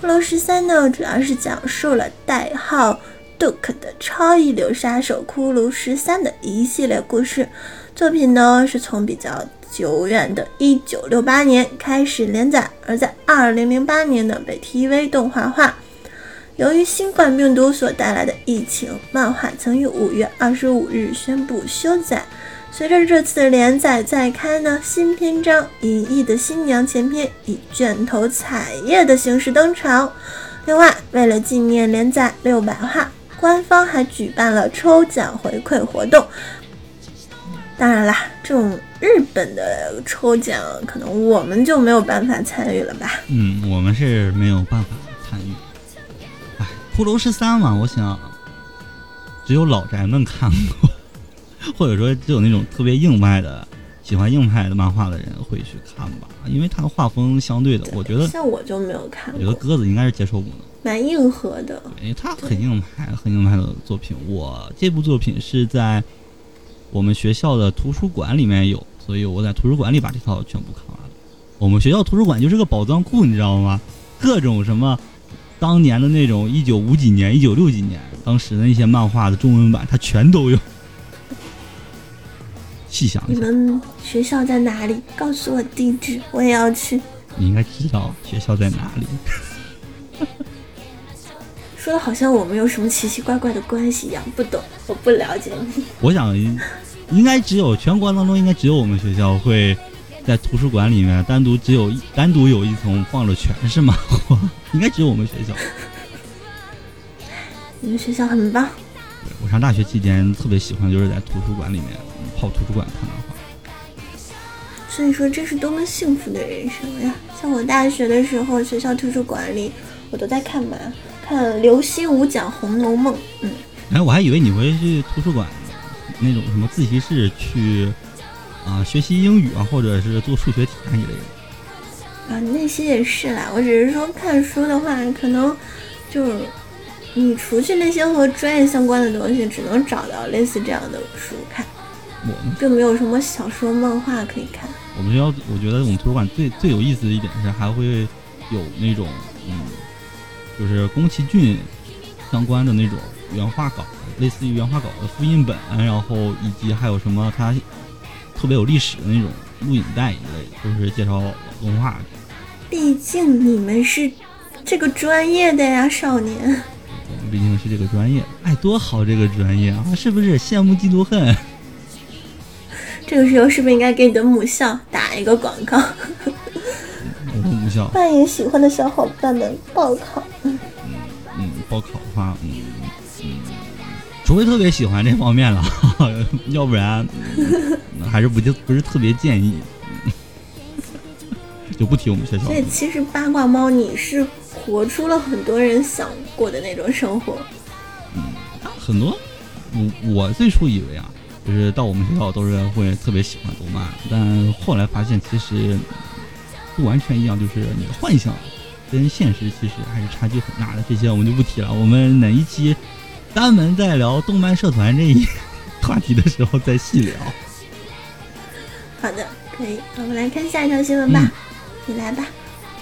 骷髅十三呢，主要是讲述了代号 Duke 的超一流杀手骷髅十三的一系列故事。作品呢是从比较久远的1968年开始连载，而在2008年呢被 TV 动画化。由于新冠病毒所带来的疫情，漫画曾于5月25日宣布休载。随着这次连载再开呢，新篇章《隐逸的新娘》前篇以卷头彩页的形式登场。另外，为了纪念连载六百话，官方还举办了抽奖回馈活动。当然啦，这种日本的抽奖，可能我们就没有办法参与了吧？嗯，我们是没有办法参与。哎，骷髅十三嘛，我想只有老宅们看过，或者说只有那种特别硬派的、喜欢硬派的漫画的人会去看吧，因为它的画风相对的，我觉得，像我就没有看我觉得，鸽子应该是接受不了。蛮硬核的。因为它很硬派、很硬派的作品。我这部作品是在我们学校的图书馆里面有，所以我在图书馆里把这套全部看完了。我们学校图书馆就是个宝藏库，你知道吗？各种什么当年的那种一九五几年、一九六几年当时的那些漫画的中文版，它全都有。细想一你，们学校在哪里？告诉我地址，我也要去。你应该知道学校在哪里。说的好像我们有什么奇奇怪怪的关系一样，不懂，我不了解你。我想，应该只有全国当中，应该只有我们学校会在图书馆里面单独只有一单独有一层放着全是漫画，应该只有我们学校。你们学校很棒。我上大学期间特别喜欢就是在图书馆里面泡图书馆看漫画。所以说这是多么幸福的人生呀！像我大学的时候，学校图书馆里我都在看嘛，看刘心武讲《红楼梦》。嗯，哎，我还以为你会去图书馆那种什么自习室去啊学习英语啊，或者是做数学题啊一类的。啊，那些也是啦。我只是说看书的话，可能就是你除去那些和专业相关的东西，只能找到类似这样的书看。我们并没有什么小说、漫画可以看。我们学校，我觉得我们图书馆最最有意思的一点是，还会有那种嗯，就是宫崎骏相关的那种原画稿，类似于原画稿的复印本，然后以及还有什么它特别有历史的那种录影带一类的，就是介绍老动画。毕竟你们是这个专业的呀，少年。毕竟是这个专业的，哎，多好这个专业啊，是不是羡慕嫉妒恨？这个时候是不是应该给你的母校打一个广告？我们母校，欢迎喜欢的小伙伴们报考。嗯，报考的话，嗯嗯，除非特别喜欢这方面了，要不然、嗯还是不就不是特别建议，嗯 就不提我们学校了。所以其实八卦猫你是活出了很多人想过的那种生活。嗯很多，我我最初以为啊，就是到我们学校都是会特别喜欢动漫，但后来发现其实不完全一样，就是你的幻想跟现实其实还是差距很大的。这些我们就不提了，我们哪一期单门在聊动漫社团这一 话题的时候再细聊。好的，可以，我们来看下一条新闻吧。嗯你来吧。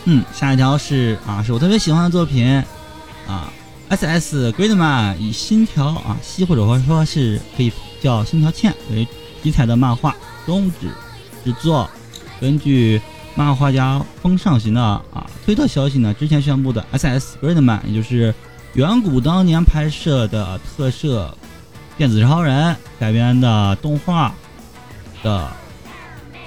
嗯，下一条是啊，是我特别喜欢的作品啊，S.S. Gridman 以新条啊西或者说是可以叫新条茜为题材的漫画终止制作。根据漫画家风上行的啊推特消息呢，之前宣布的 S.S. Gridman 也就是远古当年拍摄的特摄电子超人改编的动画的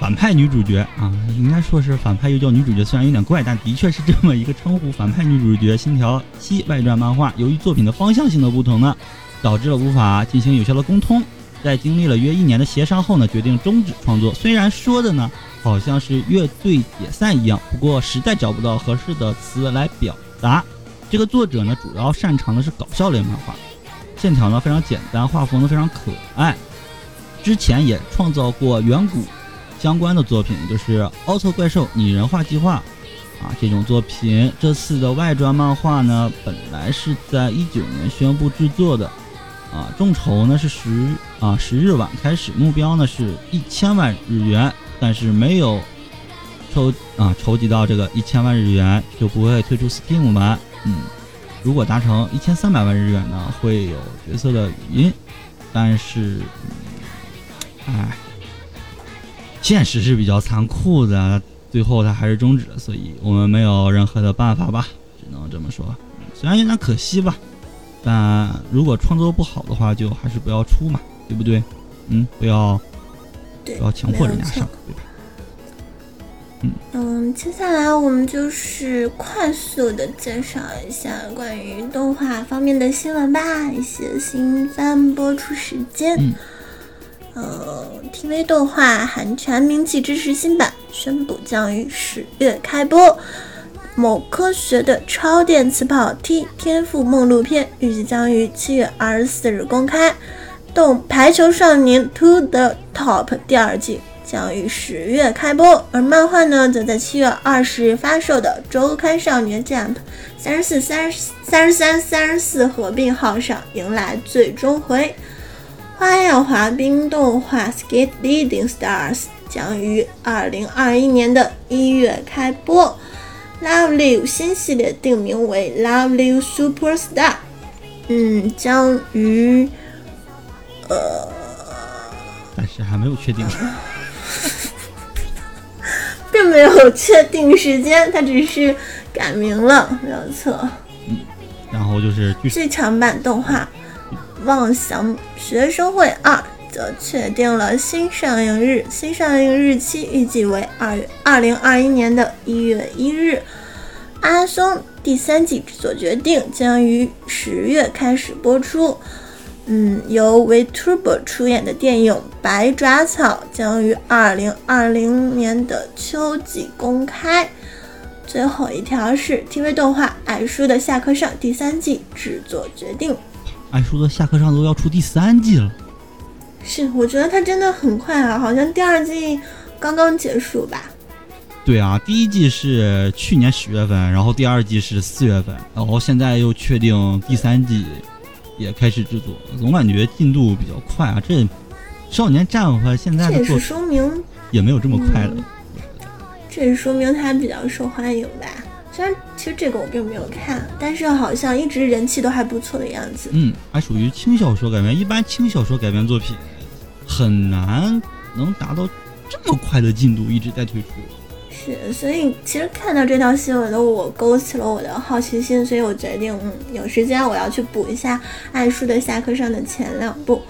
反派女主角啊，应该说是反派又叫女主角，虽然有点怪，但的确是这么一个称呼。反派女主角星条七外传漫画，由于作品的方向性的不同呢，导致了无法进行有效的沟通。在经历了约一年的协商后呢，决定终止创作。虽然说的呢好像是乐队解散一样，不过实在找不到合适的词来表达。这个作者呢，主要擅长的是搞笑类漫画，线条呢非常简单，画风呢非常可爱。之前也创造过远古相关的作品，就是《奥特怪兽拟人化计划》啊这种作品。这次的外传漫画呢，本来是在一九年宣布制作的，啊，众筹呢是十啊十日晚开始，目标呢是一千万日元，但是没有筹啊筹集到这个一千万日元就不会推出 Steam 版。嗯，如果达成一千三百万日元呢，会有角色的语音，但是，哎。现实是比较残酷的，最后它还是终止了，所以我们没有任何的办法吧，只能这么说。虽然有点可惜吧，但如果创作不好的话，就还是不要出嘛，对不对？嗯，不要对，不要强迫人家上，对吧？嗯，接下来我们就是快速的介绍一下关于动画方面的新闻吧，一些新番播出时间。嗯呃，TV 动画《韩全名气之时》新版宣布将于十月开播。某科学的超电磁炮 T 天赋梦露片预计将于七月二十四日公开。动《排球少年 To the Top》第二季将于十月开播，而漫画呢，则在七月二十日发售的周刊少年 Jump 三十四、三十三十三、三十四合并号上迎来最终回。花样滑冰动画《Skate Leading Stars》将于二零二一年的一月开播。Love Live 新系列定名为 Love Live Superstar，嗯，将于呃但是还没有确定。并没有确定时间，它只是改名了，没有错。然后就是剧场版动画《妄想学生会二》则确定了新上映日，新上映日期预计为二月二零二一年的一月一日。阿松第三季制作决定将于十月开始播出。嗯，由 Vtuber 出演的电影《白爪草》将于二零二零年的秋季公开。最后一条是 TV 动画《爱书的下课上》第三季制作决定。爱书的下课上都要出第三季了。是，我觉得它真的很快啊，好像第二季刚刚结束吧。对啊，第一季是去年十月份，然后第二季是四月份，然后现在又确定第三季。也开始制作，总感觉进度比较快啊！这《少年战和现在的做，说明也没有这么快的。这也说明它比较受欢迎吧？虽然其实这个我并没有看，但是好像一直人气都还不错的样子。嗯，还属于轻小说改编，一般轻小说改编作品很难能达到这么快的进度，一直在推出。是，所以其实看到这条新闻的我，勾起了我的好奇心，所以我决定，嗯，有时间我要去补一下《爱书的下课上》的前两部，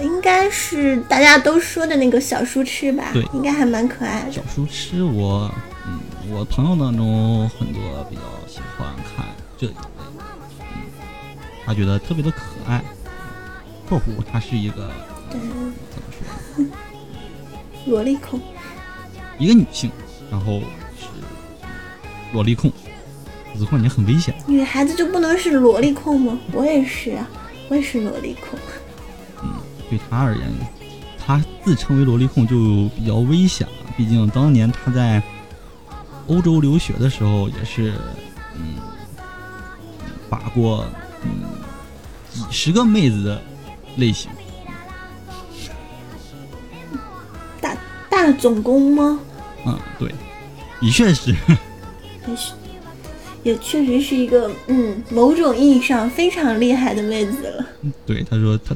应该是大家都说的那个小书痴吧？对，应该还蛮可爱的。小书痴，我，嗯，我朋友当中很多比较喜欢看这一类，嗯，他觉得特别的可爱。括弧，他是一个，怎么说？萝莉控，一个女性。然后是萝莉控，子况你很危险。女孩子就不能是萝莉控吗？我也是啊，我也是萝莉控。嗯，对他而言，他自称为萝莉控就比较危险了。毕竟当年他在欧洲留学的时候，也是嗯把过嗯几十个妹子的类型。大大总攻吗？嗯，对。的确是，也是，也确实是一个嗯，某种意义上非常厉害的妹子了。对，他说他，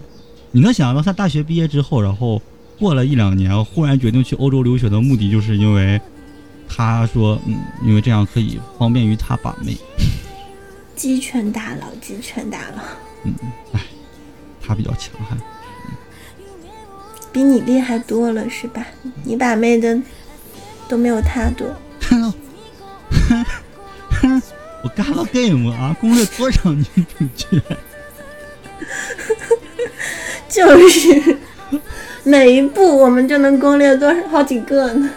你能想到他大学毕业之后，然后过了一两年，忽然决定去欧洲留学的目的，就是因为他说，嗯，因为这样可以方便于他把妹。鸡拳大佬，鸡拳大佬。嗯，哎，他比较强悍，比你厉害多了是吧？你把妹的都没有他多。我干了 game 啊，攻略多少女主角？就是每一步我们就能攻略多少好几个呢？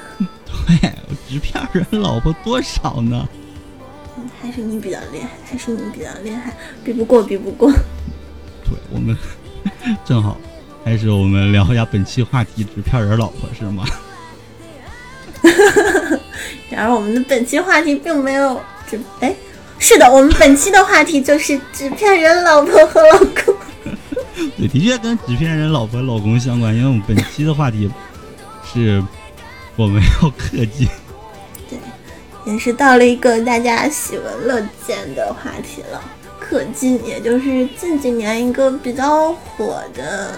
对，纸片人老婆多少呢？还是你比较厉害，还是你比较厉害，比不过，比不过。对，我们正好，还是我们聊一下本期话题：纸片人老婆是吗？然而，我们的本期话题并没有纸哎，是的，我们本期的话题就是纸片人老婆和老公。对，的确跟纸片人老婆老公相关，因为我们本期的话题是我们要氪金。对，也是到了一个大家喜闻乐见的话题了，氪金，也就是近几年一个比较火的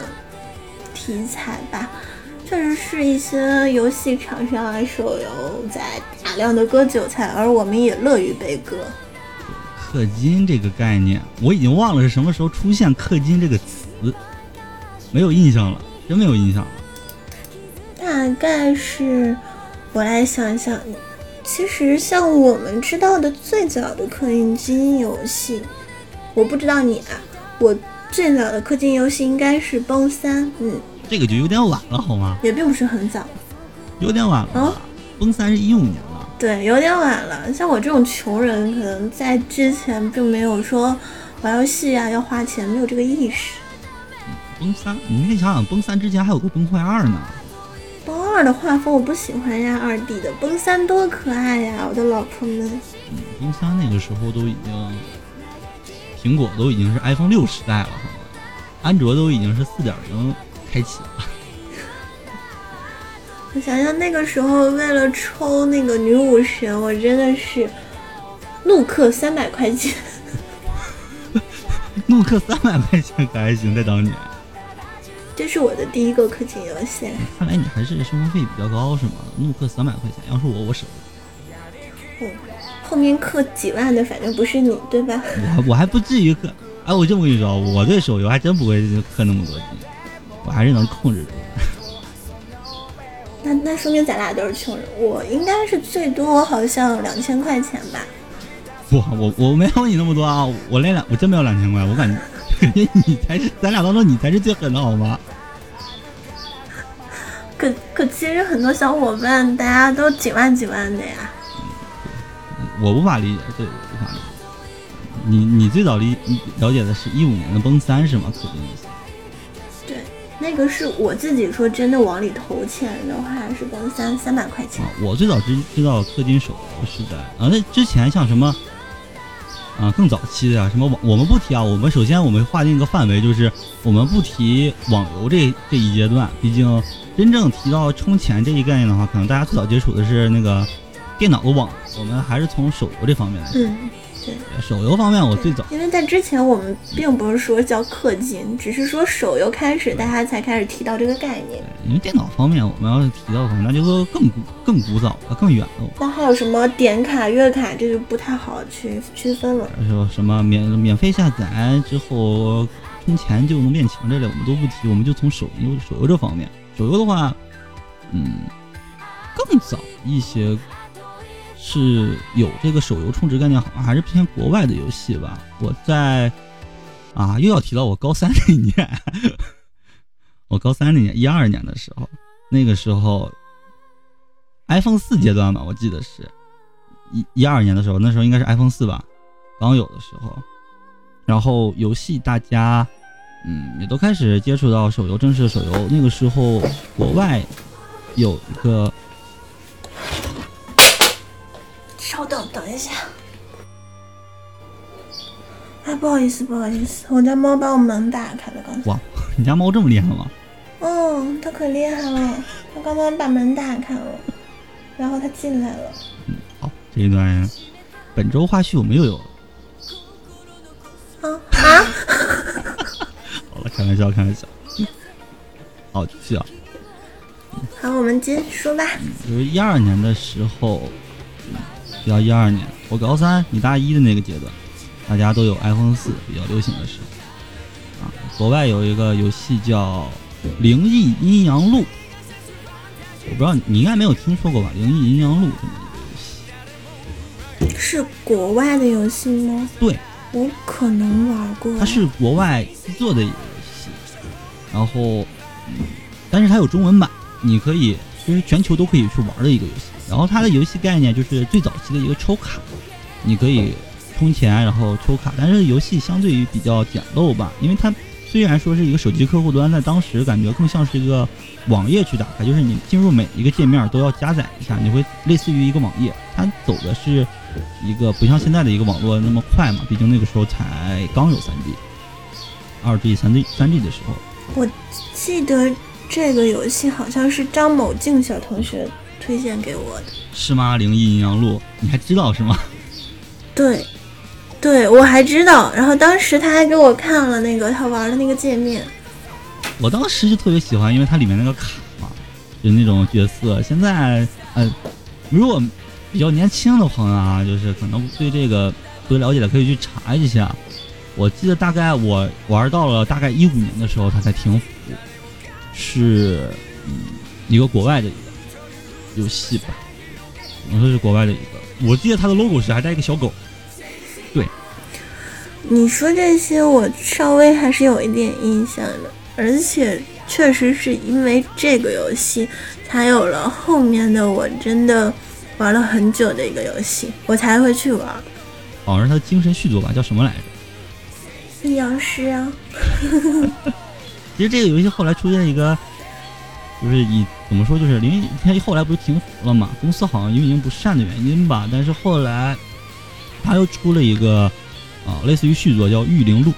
题材吧。确实是一些游戏厂商啊、手游在大量的割韭菜，而我们也乐于被割。氪金这个概念，我已经忘了是什么时候出现“氪金”这个词，没有印象了，真没有印象了。大概是，我来想想，其实像我们知道的最早的氪金游戏，我不知道你啊，我最早的氪金游戏应该是《崩三》，嗯。这个就有点晚了，好吗？也并不是很早，有点晚了。啊，崩三是一五年了。对，有点晚了。像我这种穷人，可能在之前并没有说玩游戏啊要花钱，没有这个意识。崩三，你可以想想，崩三之前还有个崩坏二呢。崩二的画风我不喜欢呀，二 D 的。崩三多可爱呀，我的老婆们。嗯，崩三那个时候都已经，苹果都已经是 iPhone 六时代了？安卓都已经是四点零。开启了。我想想，那个时候为了抽那个女武神，我真的是怒氪三百块钱。怒氪三百块钱可还行，在当年。这是我的第一个氪金游戏。看来你还是生活费比较高是吗？怒氪三百块钱，要是我，我舍不得。嗯，后面氪几万的，反正不是你，对吧？我我还不至于氪。哎，我这么跟你说，我对手游还真不会氪那么多金。我还是能控制住。那那说明咱俩都是穷人，我应该是最多好像两千块钱吧。不，我我没有你那么多啊，我连两我真没有两千块，我感觉感觉你才是咱俩当中你才是最狠的好吗？可可其实很多小伙伴大家都几万几万的呀。我无法理解，对，无法理解。你你最早理了解的是一五年的崩三是吗？对，那个是我自己说真的往里投钱的话是崩三三百块钱。啊，我最早知知道氪金手游是在啊，那之前像什么啊更早期的呀，什么网我们不提啊，我们首先我们划定一个范围，就是我们不提网游这这一阶段，毕竟真正提到充钱这一概念的话，可能大家最早接触的是那个电脑的网，我们还是从手游这方面来说。对。手游方面，我最早因为在之前我们并不是说叫氪金，只是说手游开始大家才开始提到这个概念。因为电脑方面，我们要是提到的话，那就说更古、更古早了、更远了。那还有什么点卡、月卡，这就不太好去区分了。说什么免免费下载之后充钱就能变强这类，我们都不提，我们就从手游手游这方面。手游的话，嗯，更早一些是有这个手游充值概念，好像还是偏国外的游戏吧。我在啊，又要提到我高三那年，我高三那年一二年的时候，那个时候 iPhone 四阶段吧，我记得是一一二年的时候，那时候应该是 iPhone 四吧，刚有的时候，然后游戏大家。嗯，也都开始接触到手游，正式手游。那个时候，国外有一个，稍等，等一下。哎，不好意思，不好意思，我家猫把我门打开了。刚才哇，你家猫这么厉害吗？嗯，它可厉害了，它刚刚把门打开了，然后它进来了。嗯，好，这一段本周花絮我们又有。啊啊！好了，开玩笑，开玩笑。好，继续啊。好，我们继续说吧。就是一二年的时候，比较一二年，我高三，你大一的那个阶段，大家都有 iPhone 四比较流行的时候啊。国外有一个游戏叫《灵异阴阳路》，我不知道你应该没有听说过吧，《灵异阴阳路》这么一个游戏。是国外的游戏吗？对。我可能玩过，它是国外做的一个游戏，然后，但是它有中文版，你可以就是全球都可以去玩的一个游戏。然后它的游戏概念就是最早期的一个抽卡，你可以充钱然后抽卡，但是游戏相对于比较简陋吧，因为它虽然说是一个手机客户端，但当时感觉更像是一个网页去打开，就是你进入每一个界面都要加载一下，你会类似于一个网页，它走的是。一个不像现在的一个网络那么快嘛，毕竟那个时候才刚有三 G、二 G、三 G、三 G 的时候。我记得这个游戏好像是张某静小同学推荐给我的。是吗？灵异阴阳路，你还知道是吗？对，对我还知道。然后当时他还给我看了那个他玩的那个界面。我当时就特别喜欢，因为它里面那个卡嘛，就那种角色。现在，呃，如果。比较年轻的朋友啊，就是可能对这个不了解的，可以去查一下。我记得大概我玩到了大概一五年的时候，它才停服，是嗯一个国外的一个游戏吧，我说是国外的一个。我记得它的 logo 是还带一个小狗。对，你说这些我稍微还是有一点印象的，而且确实是因为这个游戏才有了后面的，我真的。玩了很久的一个游戏，我才会去玩。好像是它的精神续作吧，叫什么来着？阴阳师啊。其实这个游戏后来出现一个，就是以怎么说，就是因为他后来不是停服了嘛，公司好像运营不善的原因吧。但是后来他又出了一个啊，类似于续作叫《御灵录》，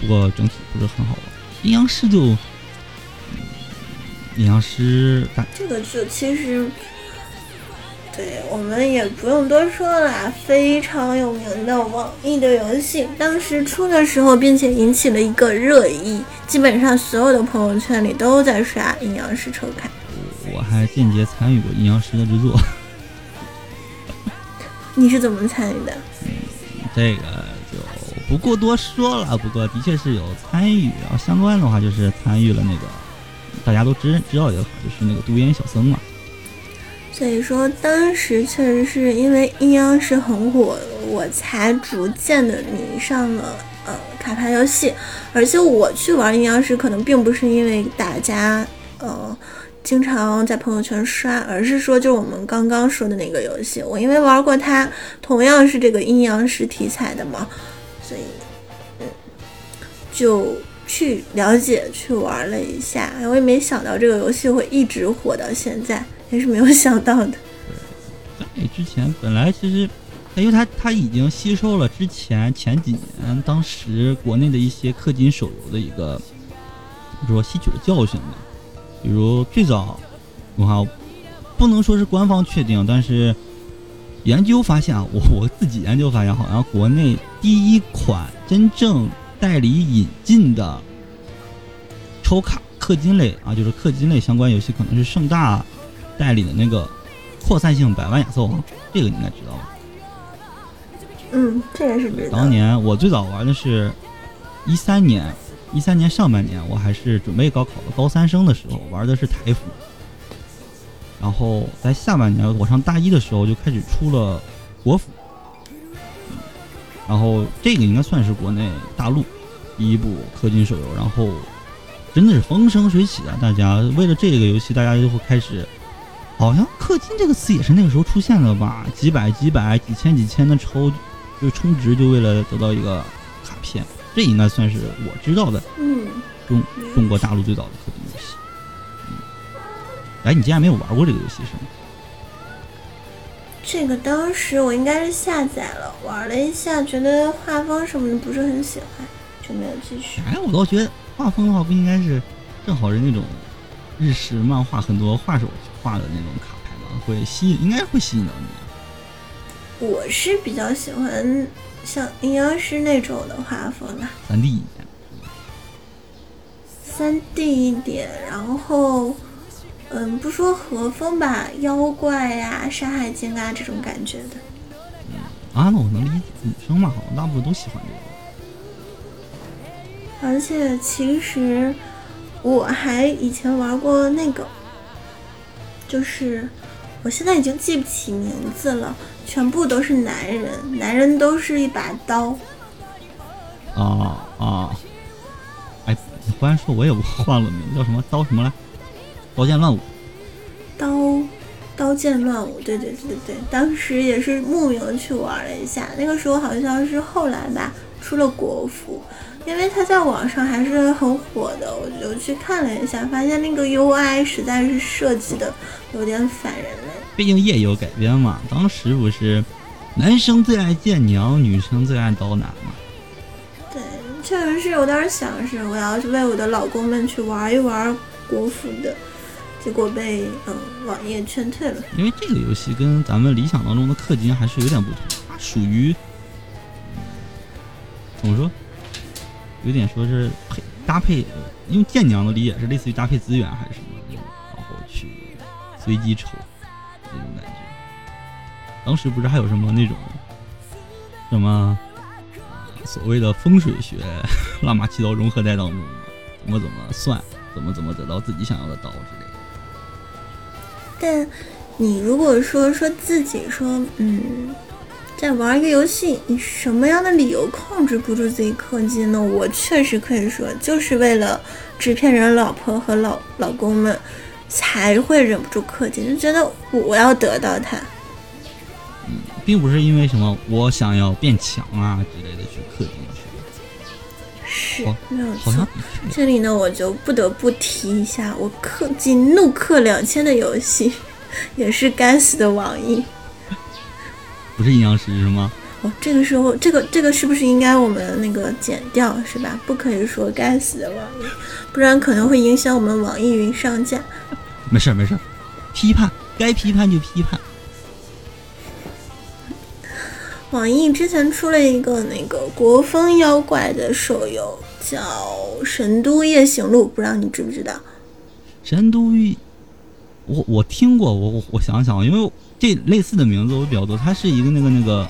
不过整体不是很好玩。阴阳师就，阴阳师，这个就其实。对我们也不用多说了，非常有名的网易的游戏，当时出的时候，并且引起了一个热议，基本上所有的朋友圈里都在刷阴阳师抽卡。我还间接参与过阴阳师的制作。你是怎么参与的？嗯，这个就不过多说了。不过的确是有参与，然后相关的话就是参与了那个大家都知知道一个，就是那个独眼小僧嘛。所以说，当时确实是因为阴阳师很火，我才逐渐的迷上了呃卡牌游戏。而且我去玩阴阳师，可能并不是因为大家呃经常在朋友圈刷，而是说就我们刚刚说的那个游戏，我因为玩过它，同样是这个阴阳师题材的嘛，所以嗯就去了解去玩了一下。我也没想到这个游戏会一直火到现在。也是没有想到的。在之前，本来其实，因为它它已经吸收了之前前几年当时国内的一些氪金手游的一个，说吸取了教训嘛。比如最早，我看不能说是官方确定，但是研究发现啊，我我自己研究发现，好像国内第一款真正代理引进的抽卡氪金类啊，就是氪金类相关游戏，可能是盛大。代理的那个扩散性百万亚瑟王，这个你应该知道吧？嗯，这个是知道。当年我最早玩的是，一三年，一三年上半年，我还是准备高考的高三生的时候，玩的是台服。然后在下半年，我上大一的时候就开始出了国服。然后这个应该算是国内大陆第一部氪金手游，然后真的是风生水起啊！大家为了这个游戏，大家就会开始。好像氪金这个词也是那个时候出现的吧？几百、几百、几千、几千的抽，就充值，就为了得到一个卡片。这应该算是我知道的，嗯，中中国大陆最早的氪金游戏。嗯，哎，你竟然没有玩过这个游戏是吗？这个当时我应该是下载了，玩了一下，觉得画风什么的不是很喜欢，就没有继续。哎，我倒觉得画风的话，不应该是正好是那种日式漫画，很多画手。画的那种卡牌吗？会吸引，应该会吸引到你。我是比较喜欢像阴阳师那种的画风的，三 D 一点。三 D 一点，然后，嗯，不说和风吧，妖怪呀、山海经啊这种感觉的。嗯，啊，那我能理解，女生嘛，好像大部分都喜欢这个。而且其实我还以前玩过那个。就是，我现在已经记不起名字了，全部都是男人，男人都是一把刀。啊啊！哎，你忽然说，我也忘了名字，叫什么刀什么来？刀剑乱舞。刀，刀剑乱舞，对对对对对，当时也是慕名去玩了一下，那个时候好像是后来吧，出了国服。因为它在网上还是很火的，我就去看了一下，发现那个 UI 实在是设计的有点反人类。毕竟也有改编嘛，当时不是男生最爱剑娘，女生最爱刀男嘛。对，确实是有点想是我要去为我的老公们去玩一玩国服的，结果被嗯网页劝退了。因为这个游戏跟咱们理想当中的氪金还是有点不同，它属于怎么说？有点说是配搭配，用剑娘的理解是类似于搭配资源还是什么，然后去随机抽那种感觉。当时不是还有什么那种什么所谓的风水学，乱码七刀融合在当中吗？怎么怎么算，怎么怎么得到自己想要的刀之类的。但你如果说说自己说，嗯。在玩一个游戏，你什么样的理由控制不住自己氪金呢？我确实可以说，就是为了制片人老婆和老老公们，才会忍不住氪金，就觉得我要得到它。嗯，并不是因为什么我想要变强啊之类的去氪金去。是，没有错。这里呢，我就不得不提一下我氪金怒氪两千的游戏，也是该死的网易。不是阴阳师是吗？哦，这个时候，这个这个是不是应该我们那个剪掉是吧？不可以说该死的网易，不然可能会影响我们网易云上架。没事没事，批判该批判就批判。网易之前出了一个那个国风妖怪的手游，叫《神都夜行录》，不知道你知不知道？神都，我我听过，我我我想想，因为。这类似的名字我比较多，它是一个那个那个，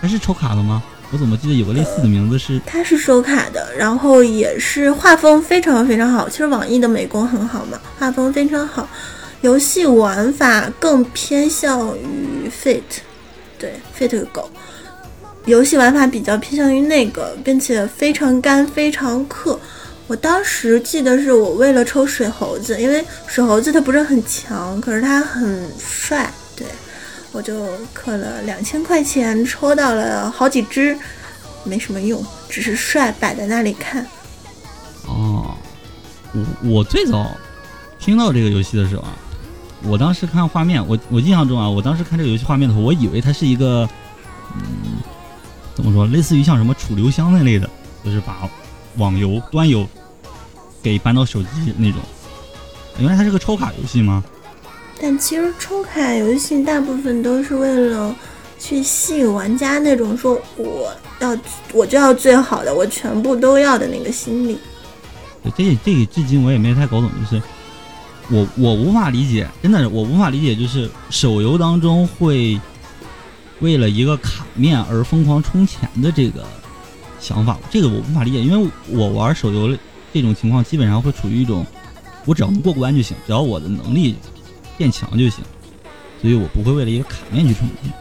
它是抽卡的吗？我怎么记得有个类似的名字是？它是收卡的，然后也是画风非常非常好。其实网易的美工很好嘛，画风非常好。游戏玩法更偏向于 fit，对 fit 狗。游戏玩法比较偏向于那个，并且非常干，非常氪。我当时记得是我为了抽水猴子，因为水猴子它不是很强，可是它很帅，我就氪了两千块钱，抽到了好几只，没什么用，只是帅，摆在那里看。哦，我我最早听到这个游戏的时候啊，我当时看画面，我我印象中啊，我当时看这个游戏画面的时候，我以为它是一个，嗯。怎么说？类似于像什么楚留香那类的，就是把网游端游给搬到手机那种。原来它是个抽卡游戏吗？但其实抽卡游戏大部分都是为了去吸引玩家那种说我要我就要最好的，我全部都要的那个心理。这这个至今我也没太搞懂，就是我我无法理解，真的是我无法理解，就是手游当中会。为了一个卡面而疯狂充钱的这个想法，这个我无法理解，因为我玩手游这种情况基本上会处于一种，我只要能过关就行，只要我的能力变强就行，所以我不会为了一个卡面去充钱。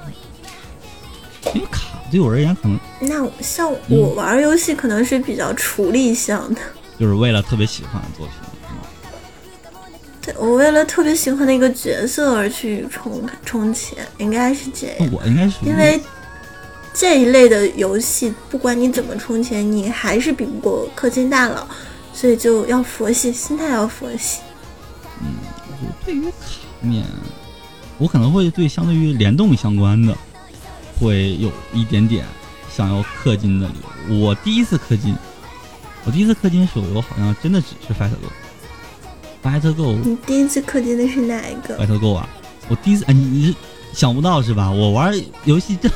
因为卡对我而言可能，那像我玩游戏可能是比较处理向的，就是为了特别喜欢的作品。对我为了特别喜欢的一个角色而去充充钱，应该是这样。我应该是因为这一类的游戏，不管你怎么充钱，你还是比不过氪金大佬，所以就要佛系，心态要佛系。嗯，对于卡面，我可能会对相对于联动相关的，会有一点点想要氪金的理由。我第一次氪金，我第一次氪金手游好像真的只是 Fight Go。Fight Go，你第一次氪金的是哪一个？Fight Go 啊，我第一次，哎，你你想不到是吧？我玩游戏这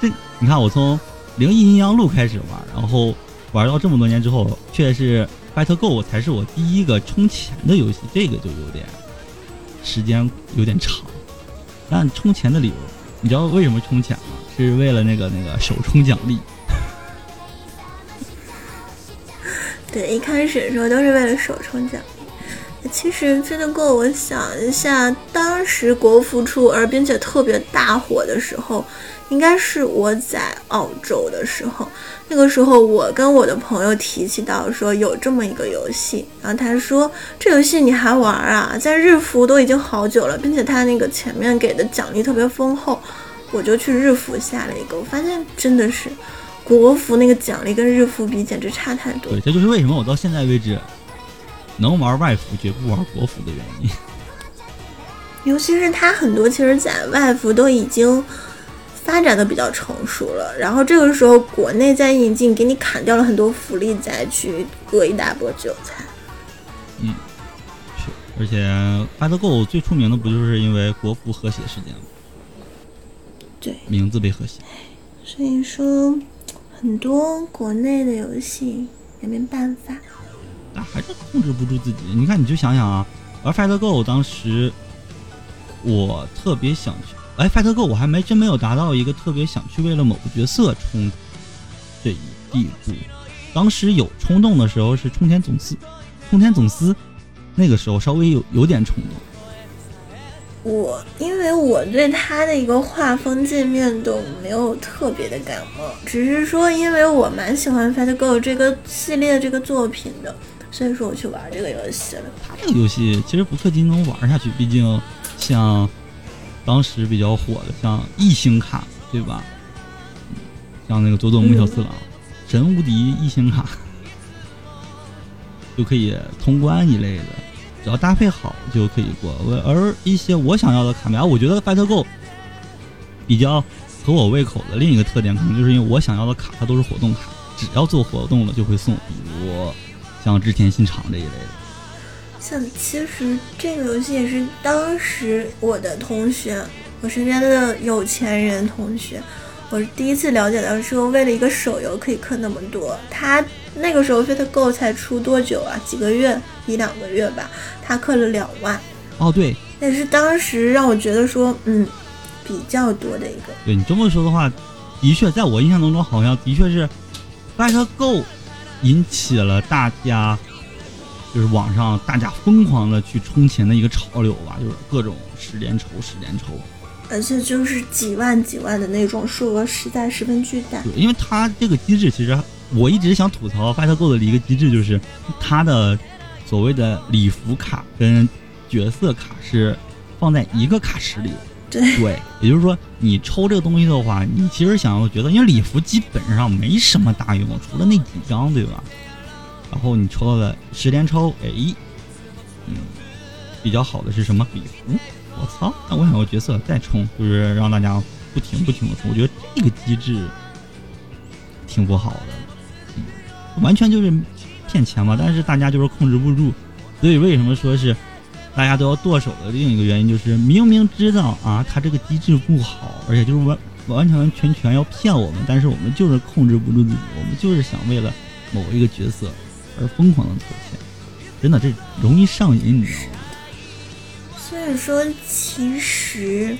这，你看我从灵异阴阳路开始玩，然后玩到这么多年之后，却是 Fight Go 才是我第一个充钱的游戏，这个就有点时间有点长。但充钱的理由，你知道为什么充钱吗？是为了那个那个首充奖励。对，一开始的时候都是为了首充奖励。其实真的够，我想一下，当时国服出而并且特别大火的时候，应该是我在澳洲的时候。那个时候，我跟我的朋友提起到说有这么一个游戏，然后他说这游戏你还玩啊？在日服都已经好久了，并且他那个前面给的奖励特别丰厚，我就去日服下了一个，我发现真的是国服那个奖励跟日服比简直差太多。对，这就是为什么我到现在为止。能玩外服绝不玩国服的原因，尤其是他很多其实，在外服都已经发展的比较成熟了，然后这个时候国内再引进，给你砍掉了很多福利，再去割一大波韭菜。嗯，是，而且《f i g h Go》最出名的不就是因为国服和谐事件吗？对，名字被和谐。所以说，很多国内的游戏也没办法。但还是控制不住自己。你看，你就想想啊，玩 Fight Go 当时，我特别想去。哎，Fight Go 我还没真没有达到一个特别想去为了某个角色冲这一地步。当时有冲动的时候是冲天总司，冲天总司那个时候稍微有有点冲动。我因为我对他的一个画风界面都没有特别的感冒，只是说因为我蛮喜欢 Fight Go 这个系列这个作品的。所以说我去玩这个游戏了。它这个游戏其实不氪金能玩下去，毕竟像当时比较火的像异星卡，对吧？像那个佐佐木小次郎，神无敌异星卡就可以通关一类的，只要搭配好就可以过。而一些我想要的卡牌，我觉得 Fight Go 比较合我胃口的另一个特点，可能就是因为我想要的卡它都是活动卡，只要做活动了就会送，比如。像织田信长这一类的，像其实这个游戏也是当时我的同学，我身边的有钱人同学，我第一次了解到说为了一个手游可以氪那么多。他那个时候 Fit Go 才出多久啊？几个月，一两个月吧，他氪了两万。哦，对，也是当时让我觉得说，嗯，比较多的一个。对你这么说的话，的确，在我印象当中，好像的确是 Fight Go 引起了大家，就是网上大家疯狂的去充钱的一个潮流吧，就是各种十连抽、十连抽。而且就是几万几万的那种数额，实在十分巨大。对，因为它这个机制，其实我一直想吐槽 Fight Go 的一个机制，就是它的所谓的礼服卡跟角色卡是放在一个卡池里。对对，也就是说，你抽这个东西的话，你其实想要觉得，因为礼服基本上没什么大用，除了那几张，对吧？然后你抽到的十连抽，哎，嗯，比较好的是什么礼服？我操！那我想要角色再充，就是让大家不停不停的充。我觉得这个机制挺不好的，嗯，完全就是骗钱嘛。但是大家就是控制不住，所以为什么说是？大家都要剁手的另一个原因就是，明明知道啊，他这个机制不好，而且就是完完全全全要骗我们，但是我们就是控制不住自己，我们就是想为了某一个角色而疯狂的投钱，真的这容易上瘾，你知道吗？所以说，其实，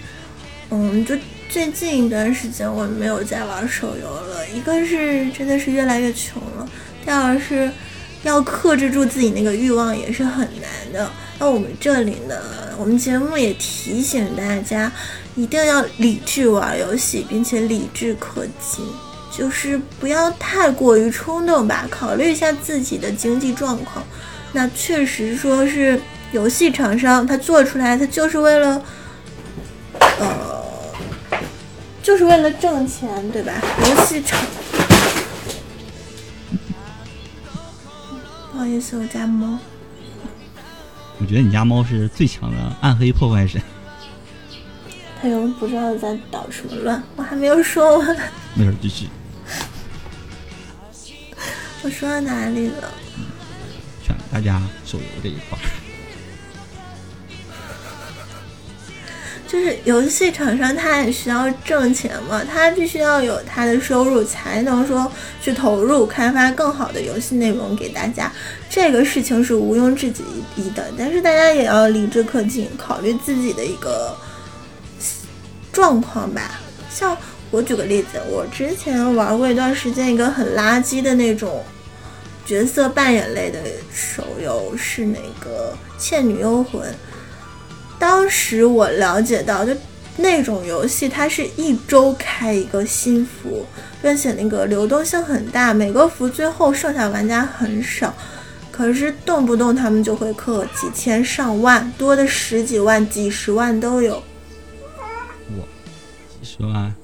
嗯，就最近一段时间我没有再玩手游了，一个是真的是越来越穷了，第二是要克制住自己那个欲望也是很难的。那我们这里呢，我们节目也提醒大家，一定要理智玩游戏，并且理智氪金，就是不要太过于冲动吧，考虑一下自己的经济状况。那确实说是游戏厂商他做出来，他就是为了，呃，就是为了挣钱，对吧？游戏厂，不好意思，我家猫。我觉得你家猫是最强的暗黑破坏神。它又不知道在捣什么乱，我还没有说完。没事，继续。我说到哪里了？劝大家手游这一块儿。就是游戏厂商，他也需要挣钱嘛，他必须要有他的收入，才能说去投入开发更好的游戏内容给大家。这个事情是毋庸置疑的，但是大家也要理智氪金，考虑自己的一个状况吧。像我举个例子，我之前玩过一段时间一个很垃圾的那种角色扮演类的手游，是那个《倩女幽魂》。当时我了解到，就那种游戏，它是一周开一个新服，并且那个流动性很大，每个服最后剩下玩家很少，可是动不动他们就会氪几千上万，多的十几万、几十万都有。我几十万，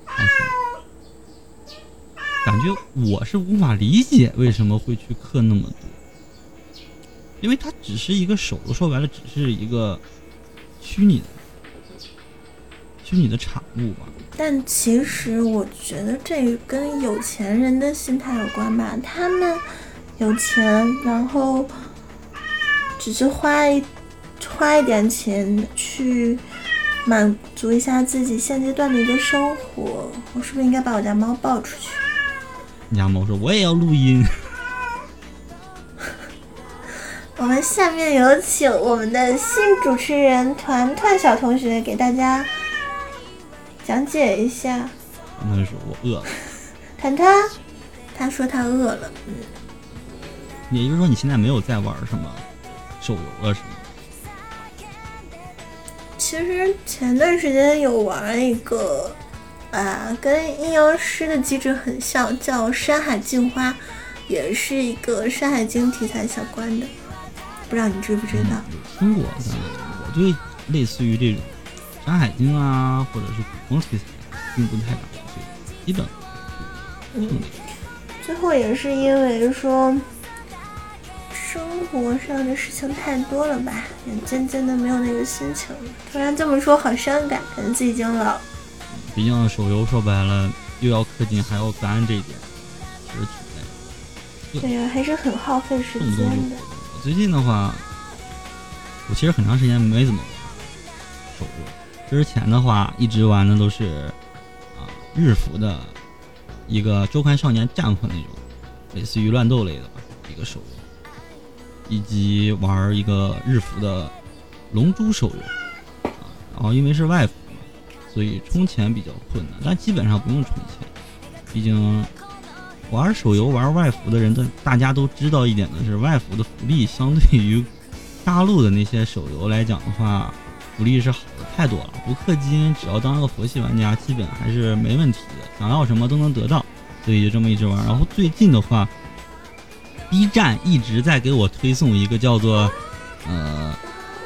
感觉我是无法理解为什么会去氪那么多，因为它只是一个手游，说白了只是一个。虚拟的，虚拟的产物吧。但其实我觉得这跟有钱人的心态有关吧。他们有钱，然后只是花一花一点钱去满足一下自己现阶段的一个生活。我是不是应该把我家猫抱出去？你家猫说：“我也要录音。”我们下面有请我们的新主持人团团小同学给大家讲解一下。那是我饿了。团团，他说他饿了。嗯。也就是说，你现在没有在玩什么手游了，是吗？其实前段时间有玩一个，啊，跟阴阳师的机制很像，叫《山海镜花》，也是一个《山海经》题材相关的。不知道你知不知道？听过，但我对类似于这种《山海经》啊，或者是古风题材，并不太感兴趣。基本，嗯，最后也是因为说生活上的事情太多了吧，也渐渐的没有那个心情了。突然这么说，好伤感，感觉自己已经老。毕竟手游说白了，又要氪金，还要肝这一点，其实挺累。对呀，还是很耗费时间的。最近的话，我其实很长时间没怎么玩手游。之前的话，一直玩的都是啊日服的一个周刊少年战魂那种，类似于乱斗类的吧一个手游，以及玩一个日服的龙珠手游啊。然后因为是外服嘛，所以充钱比较困难，但基本上不用充钱。毕竟玩手游玩外服的人的大家都知道一点的是，外服的福利相对于大陆的那些手游来讲的话，福利是好的太多了。不氪金，只要当个佛系玩家，基本还是没问题的，想要什么都能得到。所以就这么一直玩。然后最近的话，B 站一直在给我推送一个叫做呃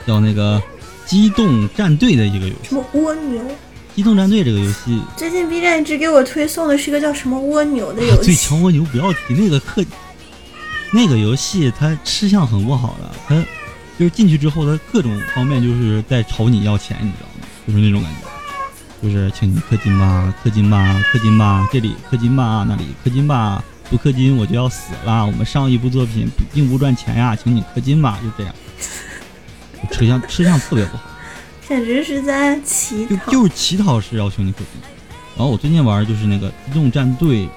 叫那个机动战队的一个游戏。什么蜗牛？机动战队这个游戏，最近 B 站一直给我推送的是一个叫什么蜗牛的游戏。最强蜗牛不要提那个氪，那个游戏它吃相很不好的，它就是进去之后，它各种方面就是在朝你要钱，你知道吗？就是那种感觉。就是请你氪金吧，氪金吧，氪金吧，这里氪金吧，那里氪金吧，不氪金我就要死了。我们上一部作品并不赚钱呀，请你氪金吧，就这样。吃相吃相特别不好，简直是在乞讨，就是乞讨式要求你氪金。然后我最近玩就是那个机动战队，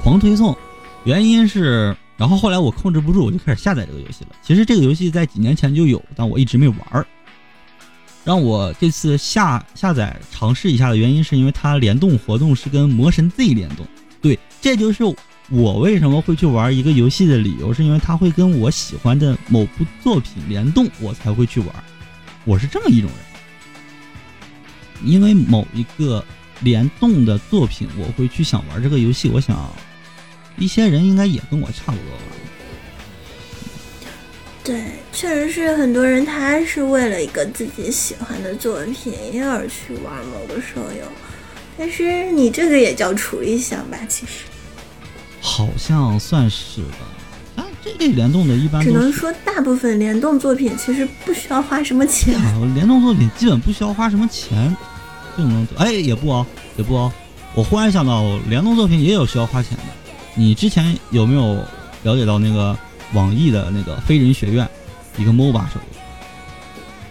狂推送，原因是，然后后来我控制不住，我就开始下载这个游戏了。其实这个游戏在几年前就有，但我一直没玩儿。让我这次下下载尝试一下的原因，是因为它联动活动是跟魔神 Z 联动。对，这就是我为什么会去玩一个游戏的理由，是因为它会跟我喜欢的某部作品联动，我才会去玩。我是这么一种人，因为某一个联动的作品，我会去想玩这个游戏。我想，一些人应该也跟我差不多吧。对，确实是很多人，他是为了一个自己喜欢的作品而去玩某个手游。但是你这个也叫处理想吧？其实好像算是吧。啊，这类联动的一般只能说大部分联动作品其实不需要花什么钱。联动作品基本不需要花什么钱就能。哎，也不哦，也不哦。我忽然想到，联动作品也有需要花钱的。你之前有没有了解到那个？网易的那个《飞人学院》，一个 MOBA 手游。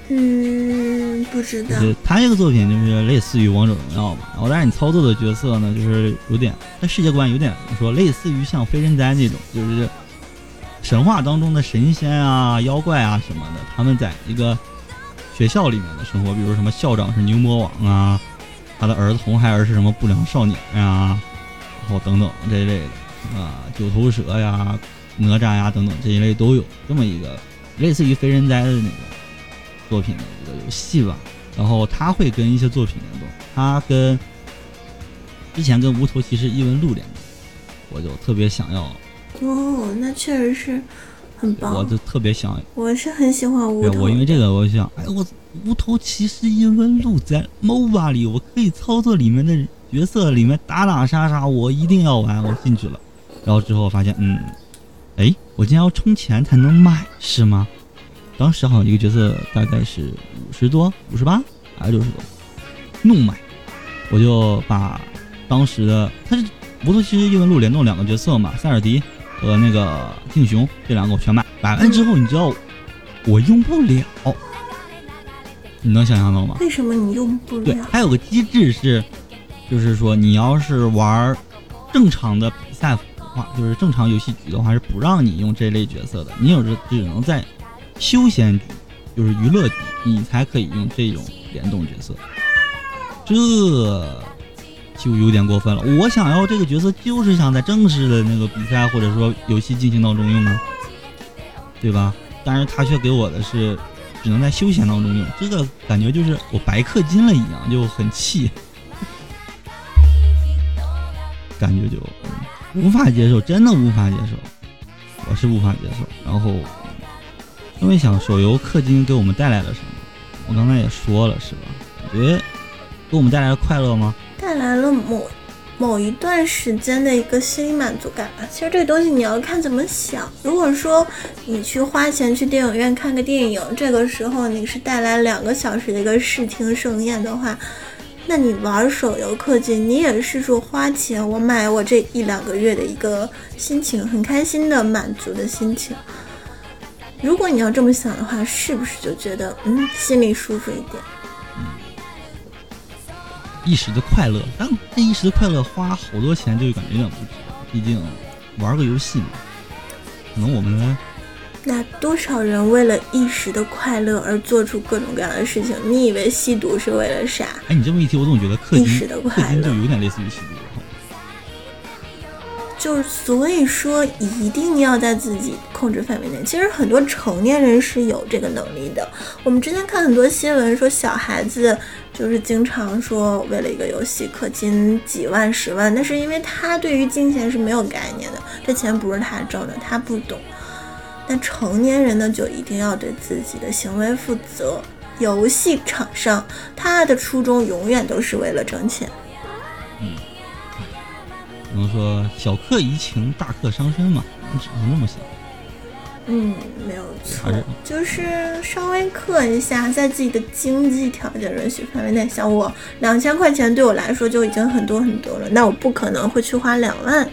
嗯，不知道。就是它这个作品就是类似于《王者荣耀》嘛，然后但是你操作的角色呢，就是有点，它世界观有点说类似于像《飞人哉》那种，就是神话当中的神仙啊、妖怪啊什么的，他们在一个学校里面的生活，比如什么校长是牛魔王啊，他的儿子红孩儿是什么不良少年呀，然后等等这一类的啊，九头蛇呀。哪吒呀，等等这一类都有这么一个类似于《非人哉》的那个作品的一个游戏吧。然后它会跟一些作品联动，它跟之前跟《无头骑士异闻录》联动，我就特别想要。哦，那确实是很棒。我就特别想，我是很喜欢无头。我因为这个，我想，哎，我《无头骑士异闻录》在 MOBA 里，我可以操作里面的角色，里面打打杀杀，我一定要玩。我进去了，然后之后发现，嗯。哎，我今天要充钱才能买是吗？当时好像一个角色大概是五十多、五十八还是六十多，怒买，我就把当时的他是无头骑士异闻录联动两个角色嘛，塞尔迪和那个静雄这两个我全买，买完之后你知道我用不了，你能想象到吗？为什么你用不了？对，还有个机制是，就是说你要是玩正常的比赛。就是正常游戏局的话是不让你用这类角色的，你有时只能在休闲局，就是娱乐局，你才可以用这种联动角色。这就有点过分了。我想要这个角色，就是想在正式的那个比赛或者说游戏进行当中用啊，对吧？但是他却给我的是只能在休闲当中用，这个感觉就是我白氪金了一样，就很气，感觉就。无法接受，真的无法接受，我是无法接受。然后，因为想手游氪金给我们带来了什么？我刚才也说了，是吧？感觉给我们带来了快乐吗？带来了某某一段时间的一个心理满足感吧。其实这个东西你要看怎么想。如果说你去花钱去电影院看个电影，这个时候你是带来两个小时的一个视听盛宴的话。那你玩手游氪金，你也是说花钱，我买我这一两个月的一个心情，很开心的满足的心情。如果你要这么想的话，是不是就觉得嗯心里舒服一点？嗯，一时的快乐，但这一时的快乐花好多钱就感觉有点不值，毕竟玩个游戏嘛，可能我们。那多少人为了一时的快乐而做出各种各样的事情？你以为吸毒是为了啥？哎，你这么一提，我总觉得氪金氪金就有点类似于吸毒。就所以说一定要在自己控制范围内。其实很多成年人是有这个能力的。我们之前看很多新闻说，小孩子就是经常说为了一个游戏氪金几万、十万，那是因为他对于金钱是没有概念的，这钱不是他挣的，他不懂。但成年人呢，就一定要对自己的行为负责。游戏场上，他的初衷永远都是为了挣钱。嗯，只能说小氪怡情，大氪伤身嘛，你只能这么想。嗯，没有错，就是稍微克一下，在自己的经济条件允许范围内。像我两千块钱对我来说就已经很多很多了，那我不可能会去花两万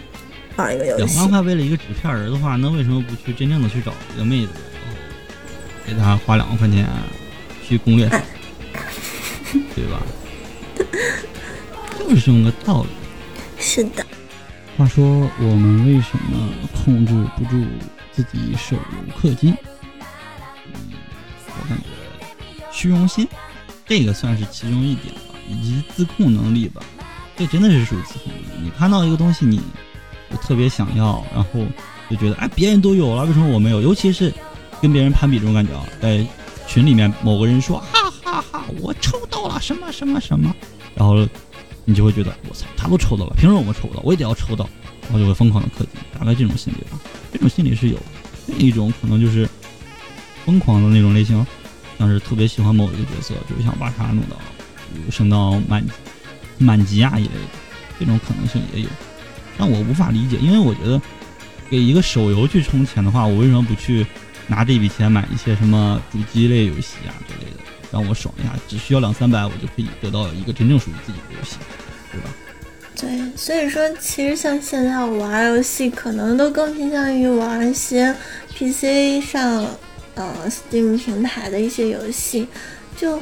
玩一个游戏。两万块为了一个纸片人的话，那为什么不去真正的去找一个妹子，给她花两万块钱？去攻略，对吧？就 是这么个道理。是的。话说，我们为什么控制不住自己手游氪金？嗯，我感觉虚荣心，这个算是其中一点吧，以及自控能力吧。这真的是属于自控能力。你看到一个东西，你就特别想要，然后就觉得哎，别人都有了，为什么我没有？尤其是跟别人攀比这种感觉啊，在。群里面某个人说哈哈哈，我抽到了什么什么什么，然后你就会觉得我操，他都抽到了，凭什么我抽不到？我也得要抽到，然后就会疯狂的氪金，大概这种心理吧。这种心理是有，另一种可能就是疯狂的那种类型，像是特别喜欢某一个角色，就是想把他弄到升到满满级啊一类的，这种可能性也有。但我无法理解，因为我觉得给一个手游去充钱的话，我为什么不去？拿这笔钱买一些什么主机类游戏啊之类的，让我爽一下，只需要两三百，我就可以得到一个真正属于自己的游戏，对吧？对，所以说其实像现在我玩游戏，可能都更偏向于玩一些 PC 上，呃，Steam 平台的一些游戏，就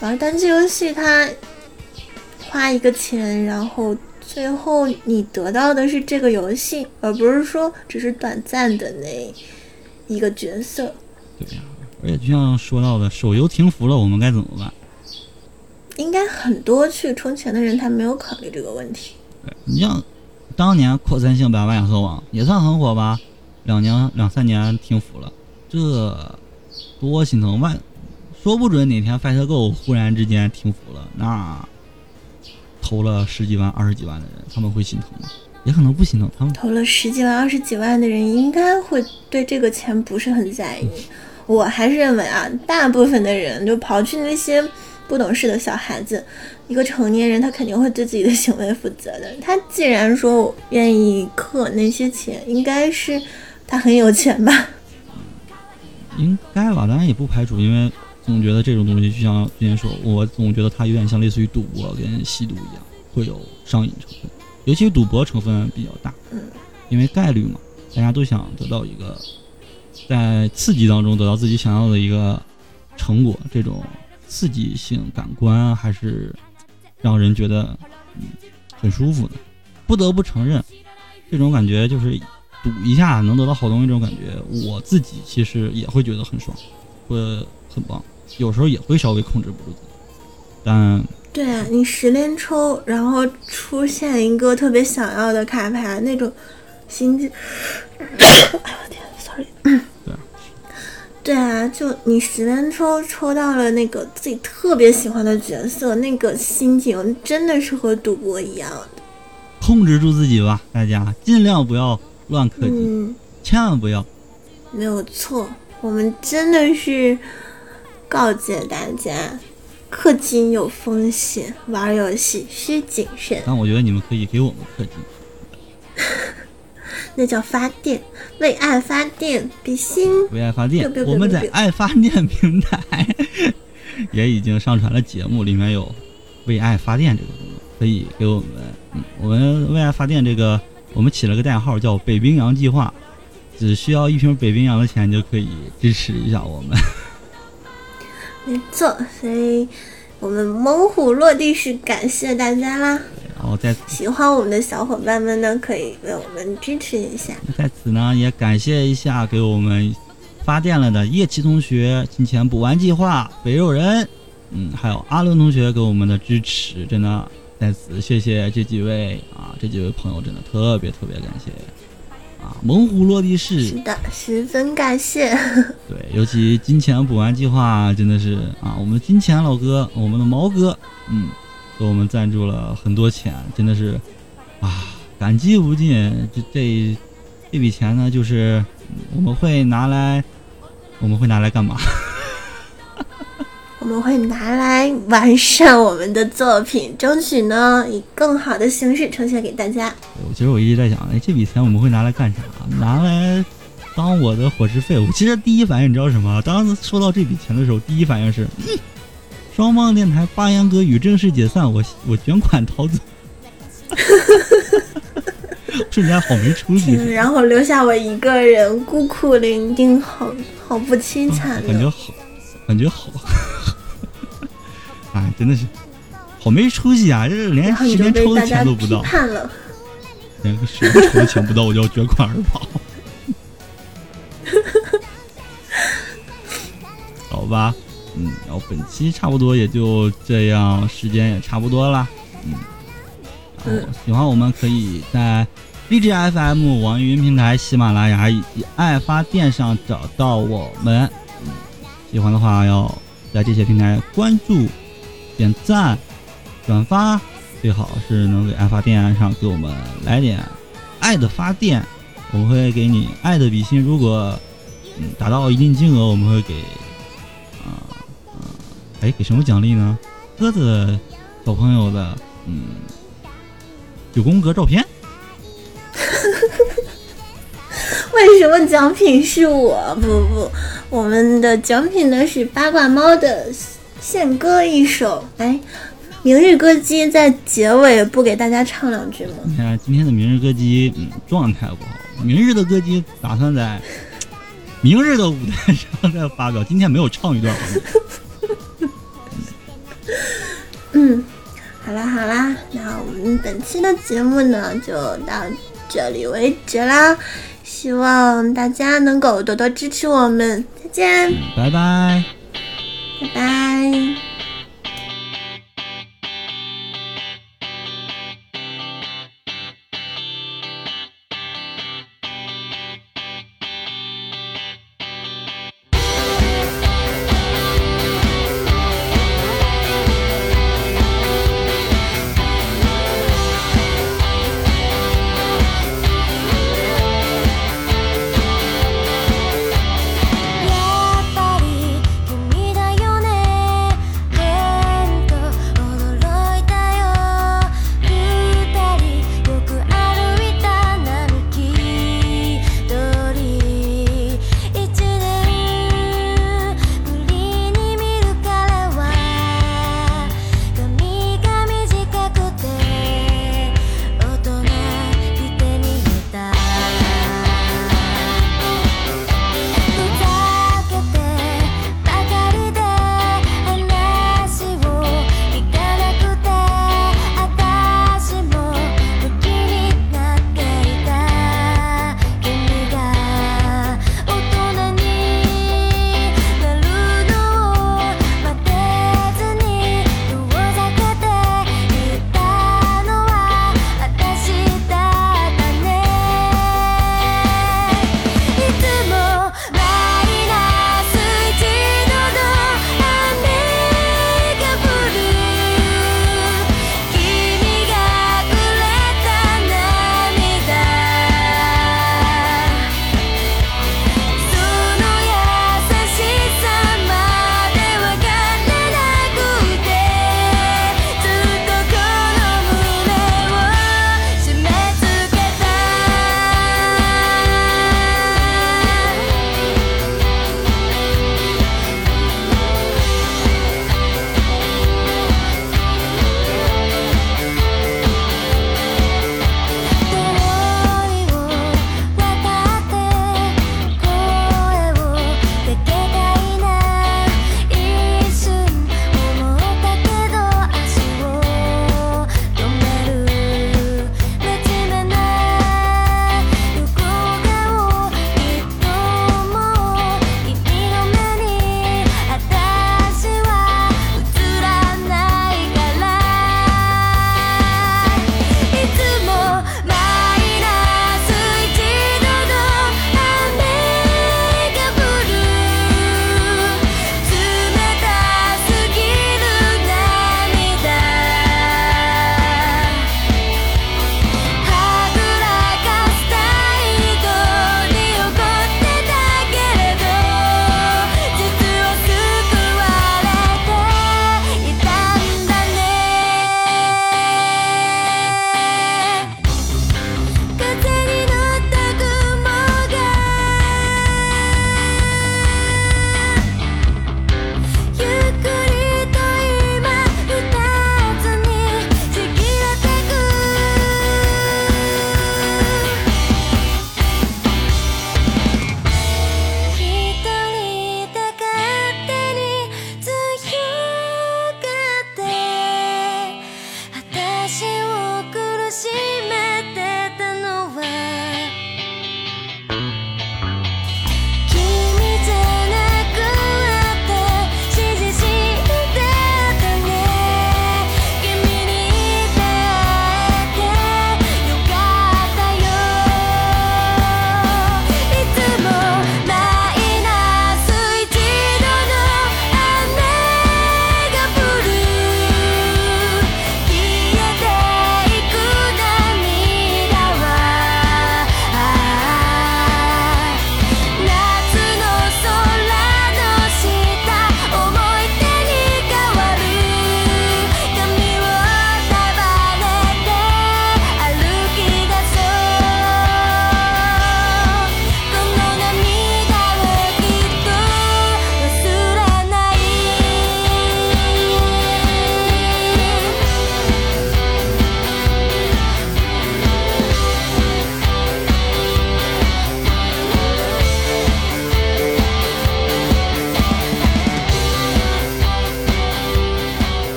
玩单机游戏，它花一个钱，然后最后你得到的是这个游戏，而不是说只是短暂的那。一个角色，对且就像说到的，手游停服了，我们该怎么办？应该很多去充钱的人，他没有考虑这个问题。对你像当年扩散性百万和网也算很火吧，两年两三年停服了，这多心疼！万说不准哪天 FightGo 忽然之间停服了，那投了十几万、二十几万的人，他们会心疼吗？也可能不心疼，他们投了十几万、二十几万的人，应该会对这个钱不是很在意。我还是认为啊，大部分的人就刨去那些不懂事的小孩子，一个成年人他肯定会对自己的行为负责的。他既然说愿意氪那些钱，应该是他很有钱吧？应该吧，当然也不排除，因为总觉得这种东西就像之前说，我总觉得它有点像类似于赌博跟吸毒一样，会有上瘾成分。尤其赌博成分比较大，嗯，因为概率嘛，大家都想得到一个在刺激当中得到自己想要的一个成果，这种刺激性感官还是让人觉得嗯很舒服的。不得不承认，这种感觉就是赌一下能得到好东西这种感觉，我自己其实也会觉得很爽，会很棒。有时候也会稍微控制不住自己，但。对啊，你十连抽，然后出现一个特别想要的卡牌，那种心境，哎呦天。对啊，就你十连抽抽到了那个自己特别喜欢的角色，那个心情真的是和赌博一样的。控制住自己吧，大家尽量不要乱氪金，千万不要。没有错，我们真的是告诫大家。氪金有风险，玩游戏需谨慎。但我觉得你们可以给我们氪金，那叫发电，为爱发电，比心。为爱发电，我们在爱发电平台也已经上传了节目，里面有为爱发电这个功能，可以给我们。嗯，我们为爱发电这个，我们起了个代号叫“北冰洋计划”，只需要一瓶北冰洋的钱就可以支持一下我们。没错，所以我们猛虎落地式感谢大家啦。然后在喜欢我们的小伙伴们呢，可以为我们支持一下。在此呢，也感谢一下给我们发电了的叶琪同学、金钱补完计划、肥肉人，嗯，还有阿伦同学给我们的支持，真的在此谢谢这几位啊，这几位朋友真的特别特别感谢啊！猛虎落地式是，的，十分感谢。对，尤其金钱补完计划真的是啊，我们的金钱老哥，我们的毛哥，嗯，给我们赞助了很多钱，真的是啊，感激不尽。这这这笔钱呢，就是嗯我们会拿来，我们会拿来干嘛？我们会拿来完善我们的作品，争取呢以更好的形式呈现给大家。我其实我一直在想，哎，这笔钱我们会拿来干啥？拿来当我的伙食费。我其实第一反应你知道什么？当时收到这笔钱的时候，第一反应是，嗯，双方电台八言歌语正式解散，我我卷款逃走，瞬间好没出息，嗯，然后留下我一个人孤苦伶仃，好好不凄惨的。感觉好，感觉好，哎，真的是好没出息啊！这是连十连抽的钱都不到，了。连个十年抽的钱不到，我就要卷款而跑。好吧，嗯，然后本期差不多也就这样，时间也差不多了，嗯，然后喜欢我们可以在荔枝 FM、网易云平台、喜马拉雅以及爱发电上找到我们。喜欢的话要在这些平台关注、点赞、转发，最好是能给爱发电上给我们来点爱的发电，我们会给你爱的比心。如果嗯达到一定金额，我们会给啊啊，哎、给什么奖励呢？鸽子小朋友的嗯九宫格照片。为什么奖品是我？不不，我们的奖品呢是八卦猫的献歌一首。哎，明日歌姬在结尾不给大家唱两句吗？你看今天的明日歌姬，嗯，状态不好。明日的歌姬打算在明日的舞台上再发表，今天没有唱一段？嗯，好啦好啦，那我们本期的节目呢就到这里为止啦。希望大家能够多多支持我们，再见，拜拜。拜拜。